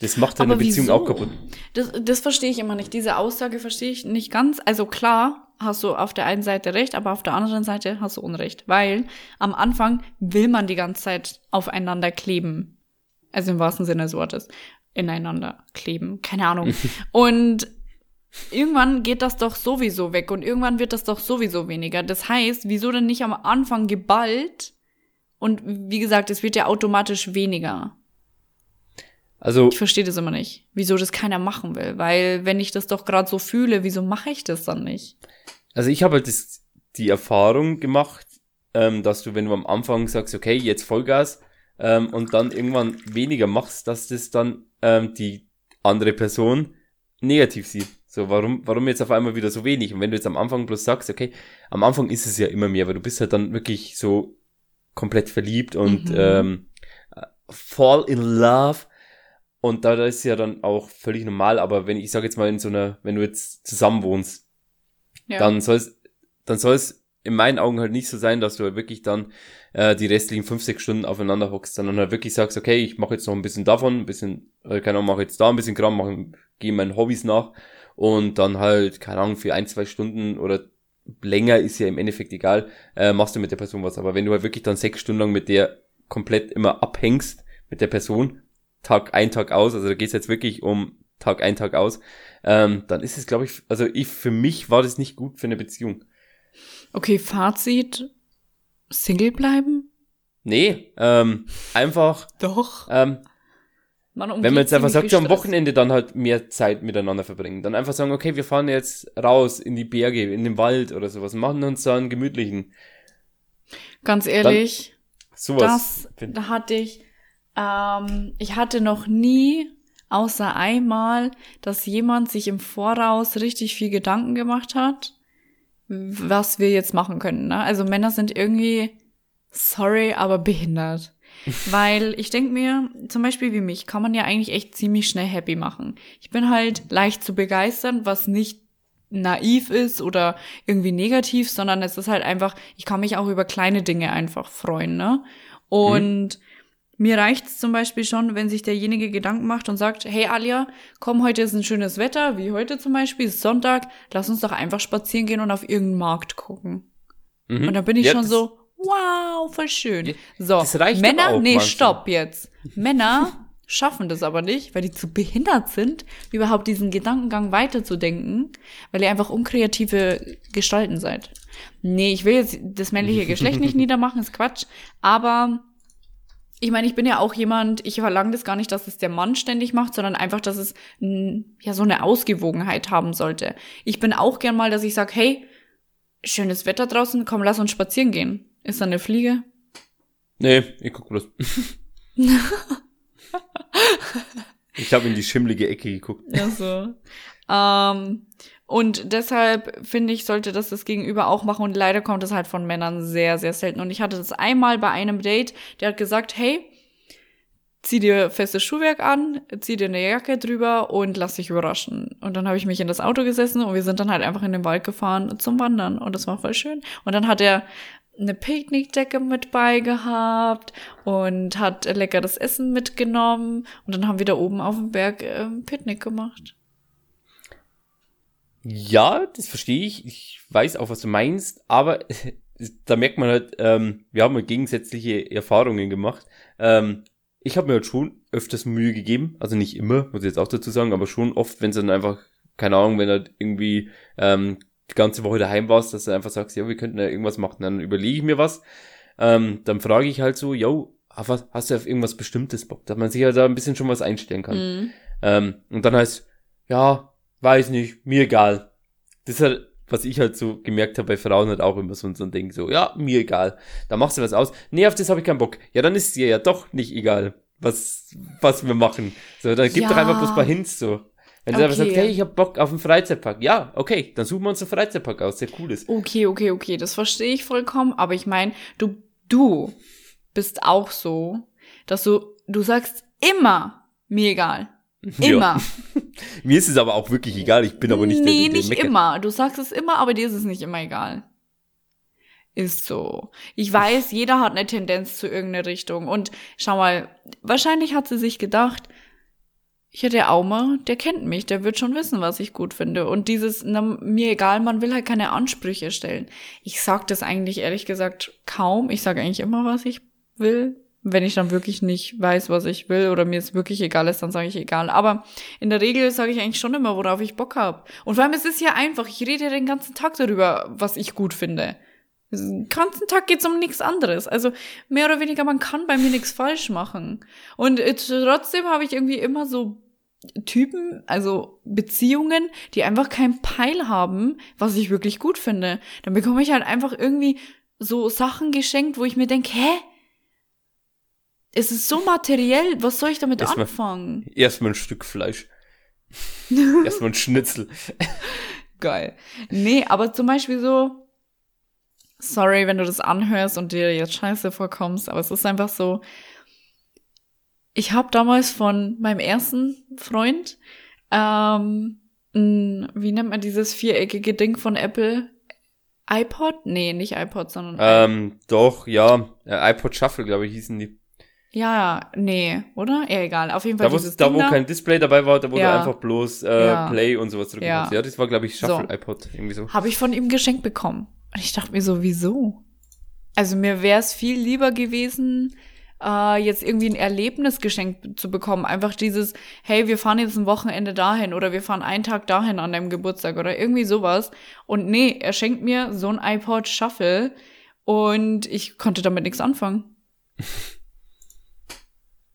Das macht halt eine Beziehung wieso? auch kaputt. Das, das verstehe ich immer nicht. Diese Aussage verstehe ich nicht ganz. Also klar, hast du auf der einen Seite recht, aber auf der anderen Seite hast du Unrecht. Weil am Anfang will man die ganze Zeit aufeinander kleben. Also im wahrsten Sinne des Wortes. Ineinander kleben. Keine Ahnung. [LAUGHS] Und irgendwann geht das doch sowieso weg und irgendwann wird das doch sowieso weniger. Das heißt, wieso denn nicht am Anfang geballt? Und wie gesagt, es wird ja automatisch weniger. Also, Ich verstehe das immer nicht, wieso das keiner machen will. Weil wenn ich das doch gerade so fühle, wieso mache ich das dann nicht? also ich habe halt das, die Erfahrung gemacht, ähm, dass du, wenn du am Anfang sagst, okay, jetzt Vollgas, ähm, und dann irgendwann weniger machst, dass das dann ähm, die andere Person negativ sieht. So, warum, warum jetzt auf einmal wieder so wenig? Und wenn du jetzt am Anfang bloß sagst, okay, am Anfang ist es ja immer mehr, weil du bist halt dann wirklich so komplett verliebt und Mhm. ähm, fall in love. Und da das ist ja dann auch völlig normal, aber wenn ich sage jetzt mal in so einer, wenn du jetzt zusammen wohnst, Ja. dann soll es, dann soll es in meinen Augen halt nicht so sein, dass du halt wirklich dann äh, die restlichen fünf, sechs Stunden aufeinander hockst, sondern halt wirklich sagst, okay, ich mache jetzt noch ein bisschen davon, ein bisschen, äh, keine Ahnung, mache jetzt da ein bisschen Kram, mache, gehe meinen Hobbys nach und dann halt, keine Ahnung, für ein, zwei Stunden oder länger ist ja im Endeffekt egal, äh, machst du mit der Person was. Aber wenn du halt wirklich dann sechs Stunden lang mit der komplett immer abhängst, mit der Person, Tag ein, Tag aus, also da geht's jetzt wirklich um Tag ein, Tag aus, ähm, dann ist es, glaube ich, also ich, für mich war das nicht gut für eine Beziehung. Okay, Fazit. Single bleiben? Nee, ähm, einfach, Doch. ähm, Man wenn man jetzt einfach sagt, so am. Wochenende dann halt mehr Zeit miteinander verbringen. Dann einfach sagen, okay, wir fahren jetzt raus in die Berge, in den Wald oder sowas, machen uns da einen gemütlichen, Ganz ehrlich, sowas. das da hatte ich, ähm, ich hatte noch nie, außer einmal, dass jemand sich im Voraus richtig viel Gedanken gemacht hat, was wir jetzt machen können. Ne? Also Männer sind irgendwie, sorry, aber behindert. [LAUGHS] Weil ich denk mir, zum Beispiel wie mich, kann man ja eigentlich echt ziemlich schnell happy machen. Ich bin halt leicht zu begeistern, was nicht naiv ist oder irgendwie negativ, sondern es ist halt einfach, ich kann mich auch über kleine Dinge einfach freuen, ne? Und mir reicht's zum Beispiel schon, wenn sich derjenige Gedanken macht und sagt, hey Alia, komm, heute ist ein schönes Wetter, wie heute zum Beispiel, ist Sonntag, lass uns doch einfach spazieren gehen und auf irgendeinen Markt gucken. Mhm. Und dann bin ich Ja, schon so, wow, voll schön. Ja, So, Männer, nee, manchmal. stopp jetzt. [LAUGHS] Männer schaffen das aber nicht, weil die zu behindert sind, überhaupt diesen Gedankengang weiterzudenken, weil ihr einfach unkreative Gestalten seid. Nee, ich will jetzt das männliche Geschlecht nicht [LAUGHS] niedermachen, ist Quatsch, aber ich meine, ich bin ja auch jemand, ich verlange das gar nicht, dass es der Mann ständig macht, sondern einfach, dass es ja so eine Ausgewogenheit haben sollte. Ich bin auch gern mal, dass ich sage, hey, schönes Wetter draußen, komm, lass uns spazieren gehen. Ist da eine Fliege? Nee, ich guck bloß. [LAUGHS] ich habe in die schimmlige Ecke geguckt. Ja, so. ähm, und deshalb finde ich, sollte das das Gegenüber auch machen. Und leider kommt es halt von Männern sehr, sehr selten. Und ich hatte das einmal bei einem Date, der hat gesagt, hey, zieh dir festes Schuhwerk an, zieh dir eine Jacke drüber und lass dich überraschen. Und dann habe ich mich in das Auto gesessen und wir sind dann halt einfach in den Wald gefahren zum Wandern. Und das war voll schön. Und dann hat er eine Picknickdecke mit bei gehabt und hat leckeres Essen mitgenommen. Und dann haben wir da oben auf dem Berg ähm, Picknick gemacht. Ja, das verstehe ich. Ich weiß auch, was du meinst, aber [LAUGHS] da merkt man halt, ähm, wir haben halt gegensätzliche Erfahrungen gemacht. Ähm, ich habe mir halt schon öfters Mühe gegeben, also nicht immer, muss ich jetzt auch dazu sagen, aber schon oft, wenn es dann einfach, keine Ahnung, wenn halt irgendwie ähm, die ganze Woche daheim warst, dass du einfach sagst, ja, wir könnten ja irgendwas machen, dann überlege ich mir was. Ähm, dann frage ich halt so, yo, was- hast du auf irgendwas Bestimmtes Bock, dass man sich halt da ein bisschen schon was einstellen kann. Mhm. Ähm, und dann heißt, ja, weiß nicht, mir egal. Das ist halt, was ich halt so gemerkt habe bei Frauen halt auch immer so, so ein Ding, so, ja, mir egal. Da machst du was aus. Nee, auf das habe ich keinen Bock. Ja, dann ist es dir ja doch nicht egal, was, was wir machen. So, dann gib Ja. doch einfach bloß ein paar Hints, so. Wenn du einfach Okay. sagst, hey, ich hab Bock auf einen Freizeitpark. Ja, okay, dann suchen wir uns einen Freizeitpark aus, der cool ist. Okay, okay, okay, das verstehe ich vollkommen. Aber ich meine, du, du bist auch so, dass du, du sagst immer, mir egal. Immer. Ja. [LAUGHS] Mir ist es aber auch wirklich egal, ich bin aber nicht der, nee, der, der nicht meckert. immer. Du sagst es immer, aber dir ist es nicht immer egal. Ist so. Ich weiß, jeder hat eine Tendenz zu irgendeiner Richtung. Und schau mal, wahrscheinlich hat sie sich gedacht, ja, der Aumer, der kennt mich, der wird schon wissen, was ich gut finde. Und dieses, na, mir egal, man will halt keine Ansprüche stellen. Ich sag das eigentlich ehrlich gesagt kaum. Ich sage eigentlich immer, was ich will. Wenn ich dann wirklich nicht weiß, was ich will oder mir es wirklich egal ist, dann sage ich egal. Aber in der Regel sage ich eigentlich schon immer, worauf ich Bock habe. Und vor allem, es ist ja einfach, ich rede ja den ganzen Tag darüber, was ich gut finde. Den ganzen Tag geht's um nichts anderes. Also mehr oder weniger, man kann bei mir nichts falsch machen. Und äh, trotzdem habe ich irgendwie immer so Typen, also Beziehungen, die einfach keinen Peil haben, was ich wirklich gut finde. Dann bekomme ich halt einfach irgendwie so Sachen geschenkt, wo ich mir denke, hä? Es ist so materiell, was soll ich damit Erstmal- anfangen? Erstmal ein Stück Fleisch. [LAUGHS] Erstmal ein Schnitzel. Geil. Nee, aber zum Beispiel so, sorry, wenn du das anhörst und dir jetzt scheiße vorkommst, aber es ist einfach so, ich habe damals von meinem ersten Freund, ähm, ein, wie nennt man dieses viereckige Ding von Apple? iPod? Nee, nicht iPod, sondern Ähm, doch, ja. Äh, iPod Shuffle, glaube ich, hießen die. Ja, nee, oder? Ja, egal. Auf jeden Fall Da, wo, da Ding wo kein Display dabei war, da wo Ja. einfach bloß äh, Ja. Play und sowas drücken Ja. Ja, das war, glaube ich, Shuffle So. iPod. Irgendwie so. habe ich von ihm geschenkt bekommen. Und ich dachte mir so, wieso? Also mir wäre es viel lieber gewesen, äh, jetzt irgendwie ein Erlebnis geschenkt zu bekommen. Einfach dieses, hey, wir fahren jetzt ein Wochenende dahin oder wir fahren einen Tag dahin an deinem Geburtstag oder irgendwie sowas. Und nee, er schenkt mir so ein iPod Shuffle und ich konnte damit nichts anfangen. [LAUGHS]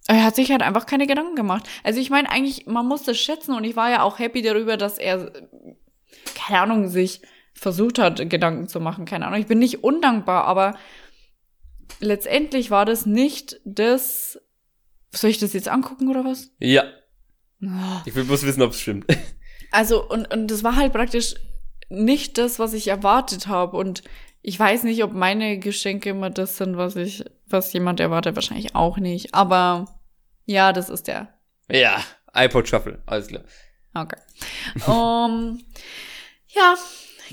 Er hat sich halt einfach keine Gedanken gemacht. Also ich meine eigentlich, man muss das schätzen und ich war ja auch happy darüber, dass er, keine Ahnung, sich versucht hat, Gedanken zu machen. Keine Ahnung, ich bin nicht undankbar, aber letztendlich war das nicht das. Soll ich das jetzt angucken oder was? Ja. Oh. Ich will bloß wissen, ob es stimmt. [LAUGHS] Also, und, und das war halt praktisch nicht das, was ich erwartet habe. Und ich weiß nicht, ob meine Geschenke immer das sind, was ich, was jemand erwartet, wahrscheinlich auch nicht. Aber ja, das ist der. ja, iPod Shuffle, alles klar. Okay. [LAUGHS] um, ja,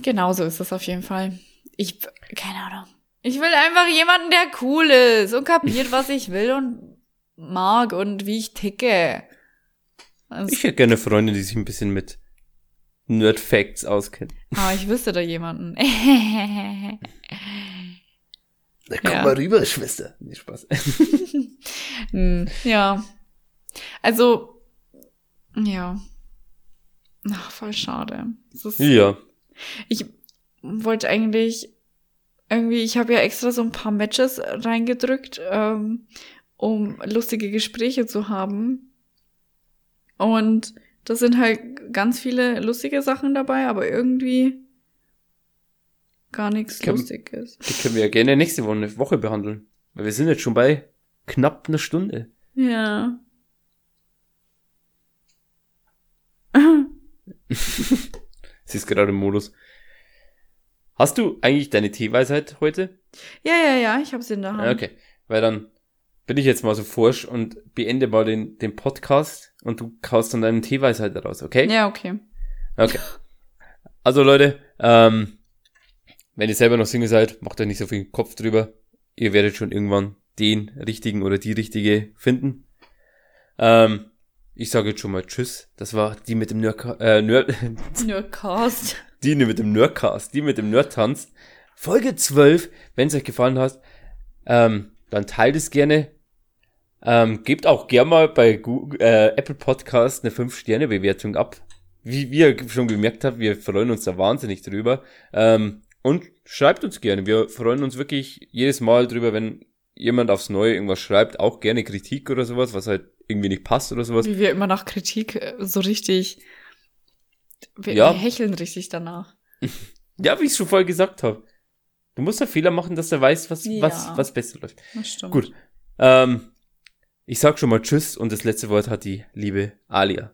genau so ist es auf jeden Fall. Ich, keine Ahnung. Ich will einfach jemanden, der cool ist und kapiert, was ich will und mag und wie ich ticke. Das, Ich hätte gerne Freunde, die sich ein bisschen mit Nerd Facts auskennen. aber ich wüsste da jemanden. [LAUGHS] Na, komm Ja. mal rüber, Schwester. Nee, Spaß. [LAUGHS] [LAUGHS] Hm, ja. Also, ja. Ach, voll schade. Ist, ja. Ich wollte eigentlich irgendwie, ich habe ja extra so ein paar Matches reingedrückt, ähm, um lustige Gespräche zu haben. Und das sind halt ganz viele lustige Sachen dabei, aber irgendwie gar nichts Kann- Lustiges. Die können wir ja gerne nächste Woche, behandeln. Weil wir sind jetzt schon bei knapp einer Stunde. Ja. [LAUGHS] Sie ist gerade im Modus. Hast du eigentlich deine Teeweisheit heute? Ja, ja, ja, ich habe sie in der Hand. Okay. Weil dann bin ich jetzt mal so forsch und beende mal den, den Podcast und du kaust dann deine Teeweisheit raus, okay? Ja, okay. Okay. Also Leute, ähm, wenn ihr selber noch Single seid, macht euch nicht so viel Kopf drüber. Ihr werdet schon irgendwann den richtigen oder die richtige finden. Ähm, ich sage jetzt schon mal Tschüss. Das war die mit dem Nerd, äh, Nerd, [LAUGHS] Nerdcast. die mit dem Nerdcast, die mit dem Nerdtanz. Folge 12, wenn es euch gefallen hat, ähm, dann teilt es gerne. Ähm, gebt auch gerne mal bei Google, äh, Apple Podcast eine 5-Sterne-Bewertung ab. Wie, wie ihr schon gemerkt habt, wir freuen uns da wahnsinnig drüber. Ähm, und schreibt uns gerne. Wir freuen uns wirklich jedes Mal drüber, wenn jemand aufs Neue irgendwas schreibt. Auch gerne Kritik oder sowas, was halt irgendwie nicht passt oder sowas. Wie wir immer nach Kritik äh, so richtig. Wir, Ja. wir hecheln richtig danach. [LAUGHS] Ja, wie ich schon vorher gesagt habe. Du musst da Fehler machen, dass du weißt, was, Ja. was, was besser läuft. Das stimmt. Gut. Ähm, ich sag schon mal Tschüss und das letzte Wort hat die liebe Alia.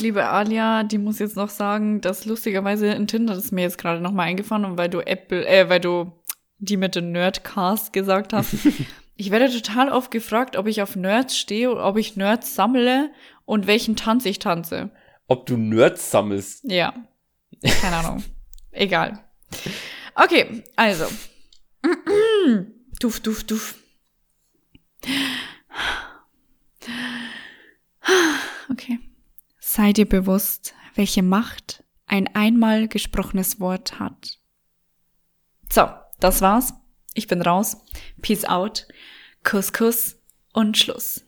Liebe Alia, die muss jetzt noch sagen, dass lustigerweise in Tinder, ist mir jetzt gerade nochmal eingefallen, und weil du Apple, äh, weil du die mit dem Nerdcast gesagt hast. [LAUGHS] ich werde total oft gefragt, ob ich auf Nerds stehe oder ob ich Nerds sammle und welchen Tanz ich tanze. Ob du Nerds sammelst. Ja. Keine Ahnung. [LAUGHS] Egal. Okay, also. Duft, duft, duft. Okay. Sei dir bewusst, welche Macht ein einmal gesprochenes Wort hat. So, das war's. Ich bin raus. Peace out. Kuss, Kuss und Schluss.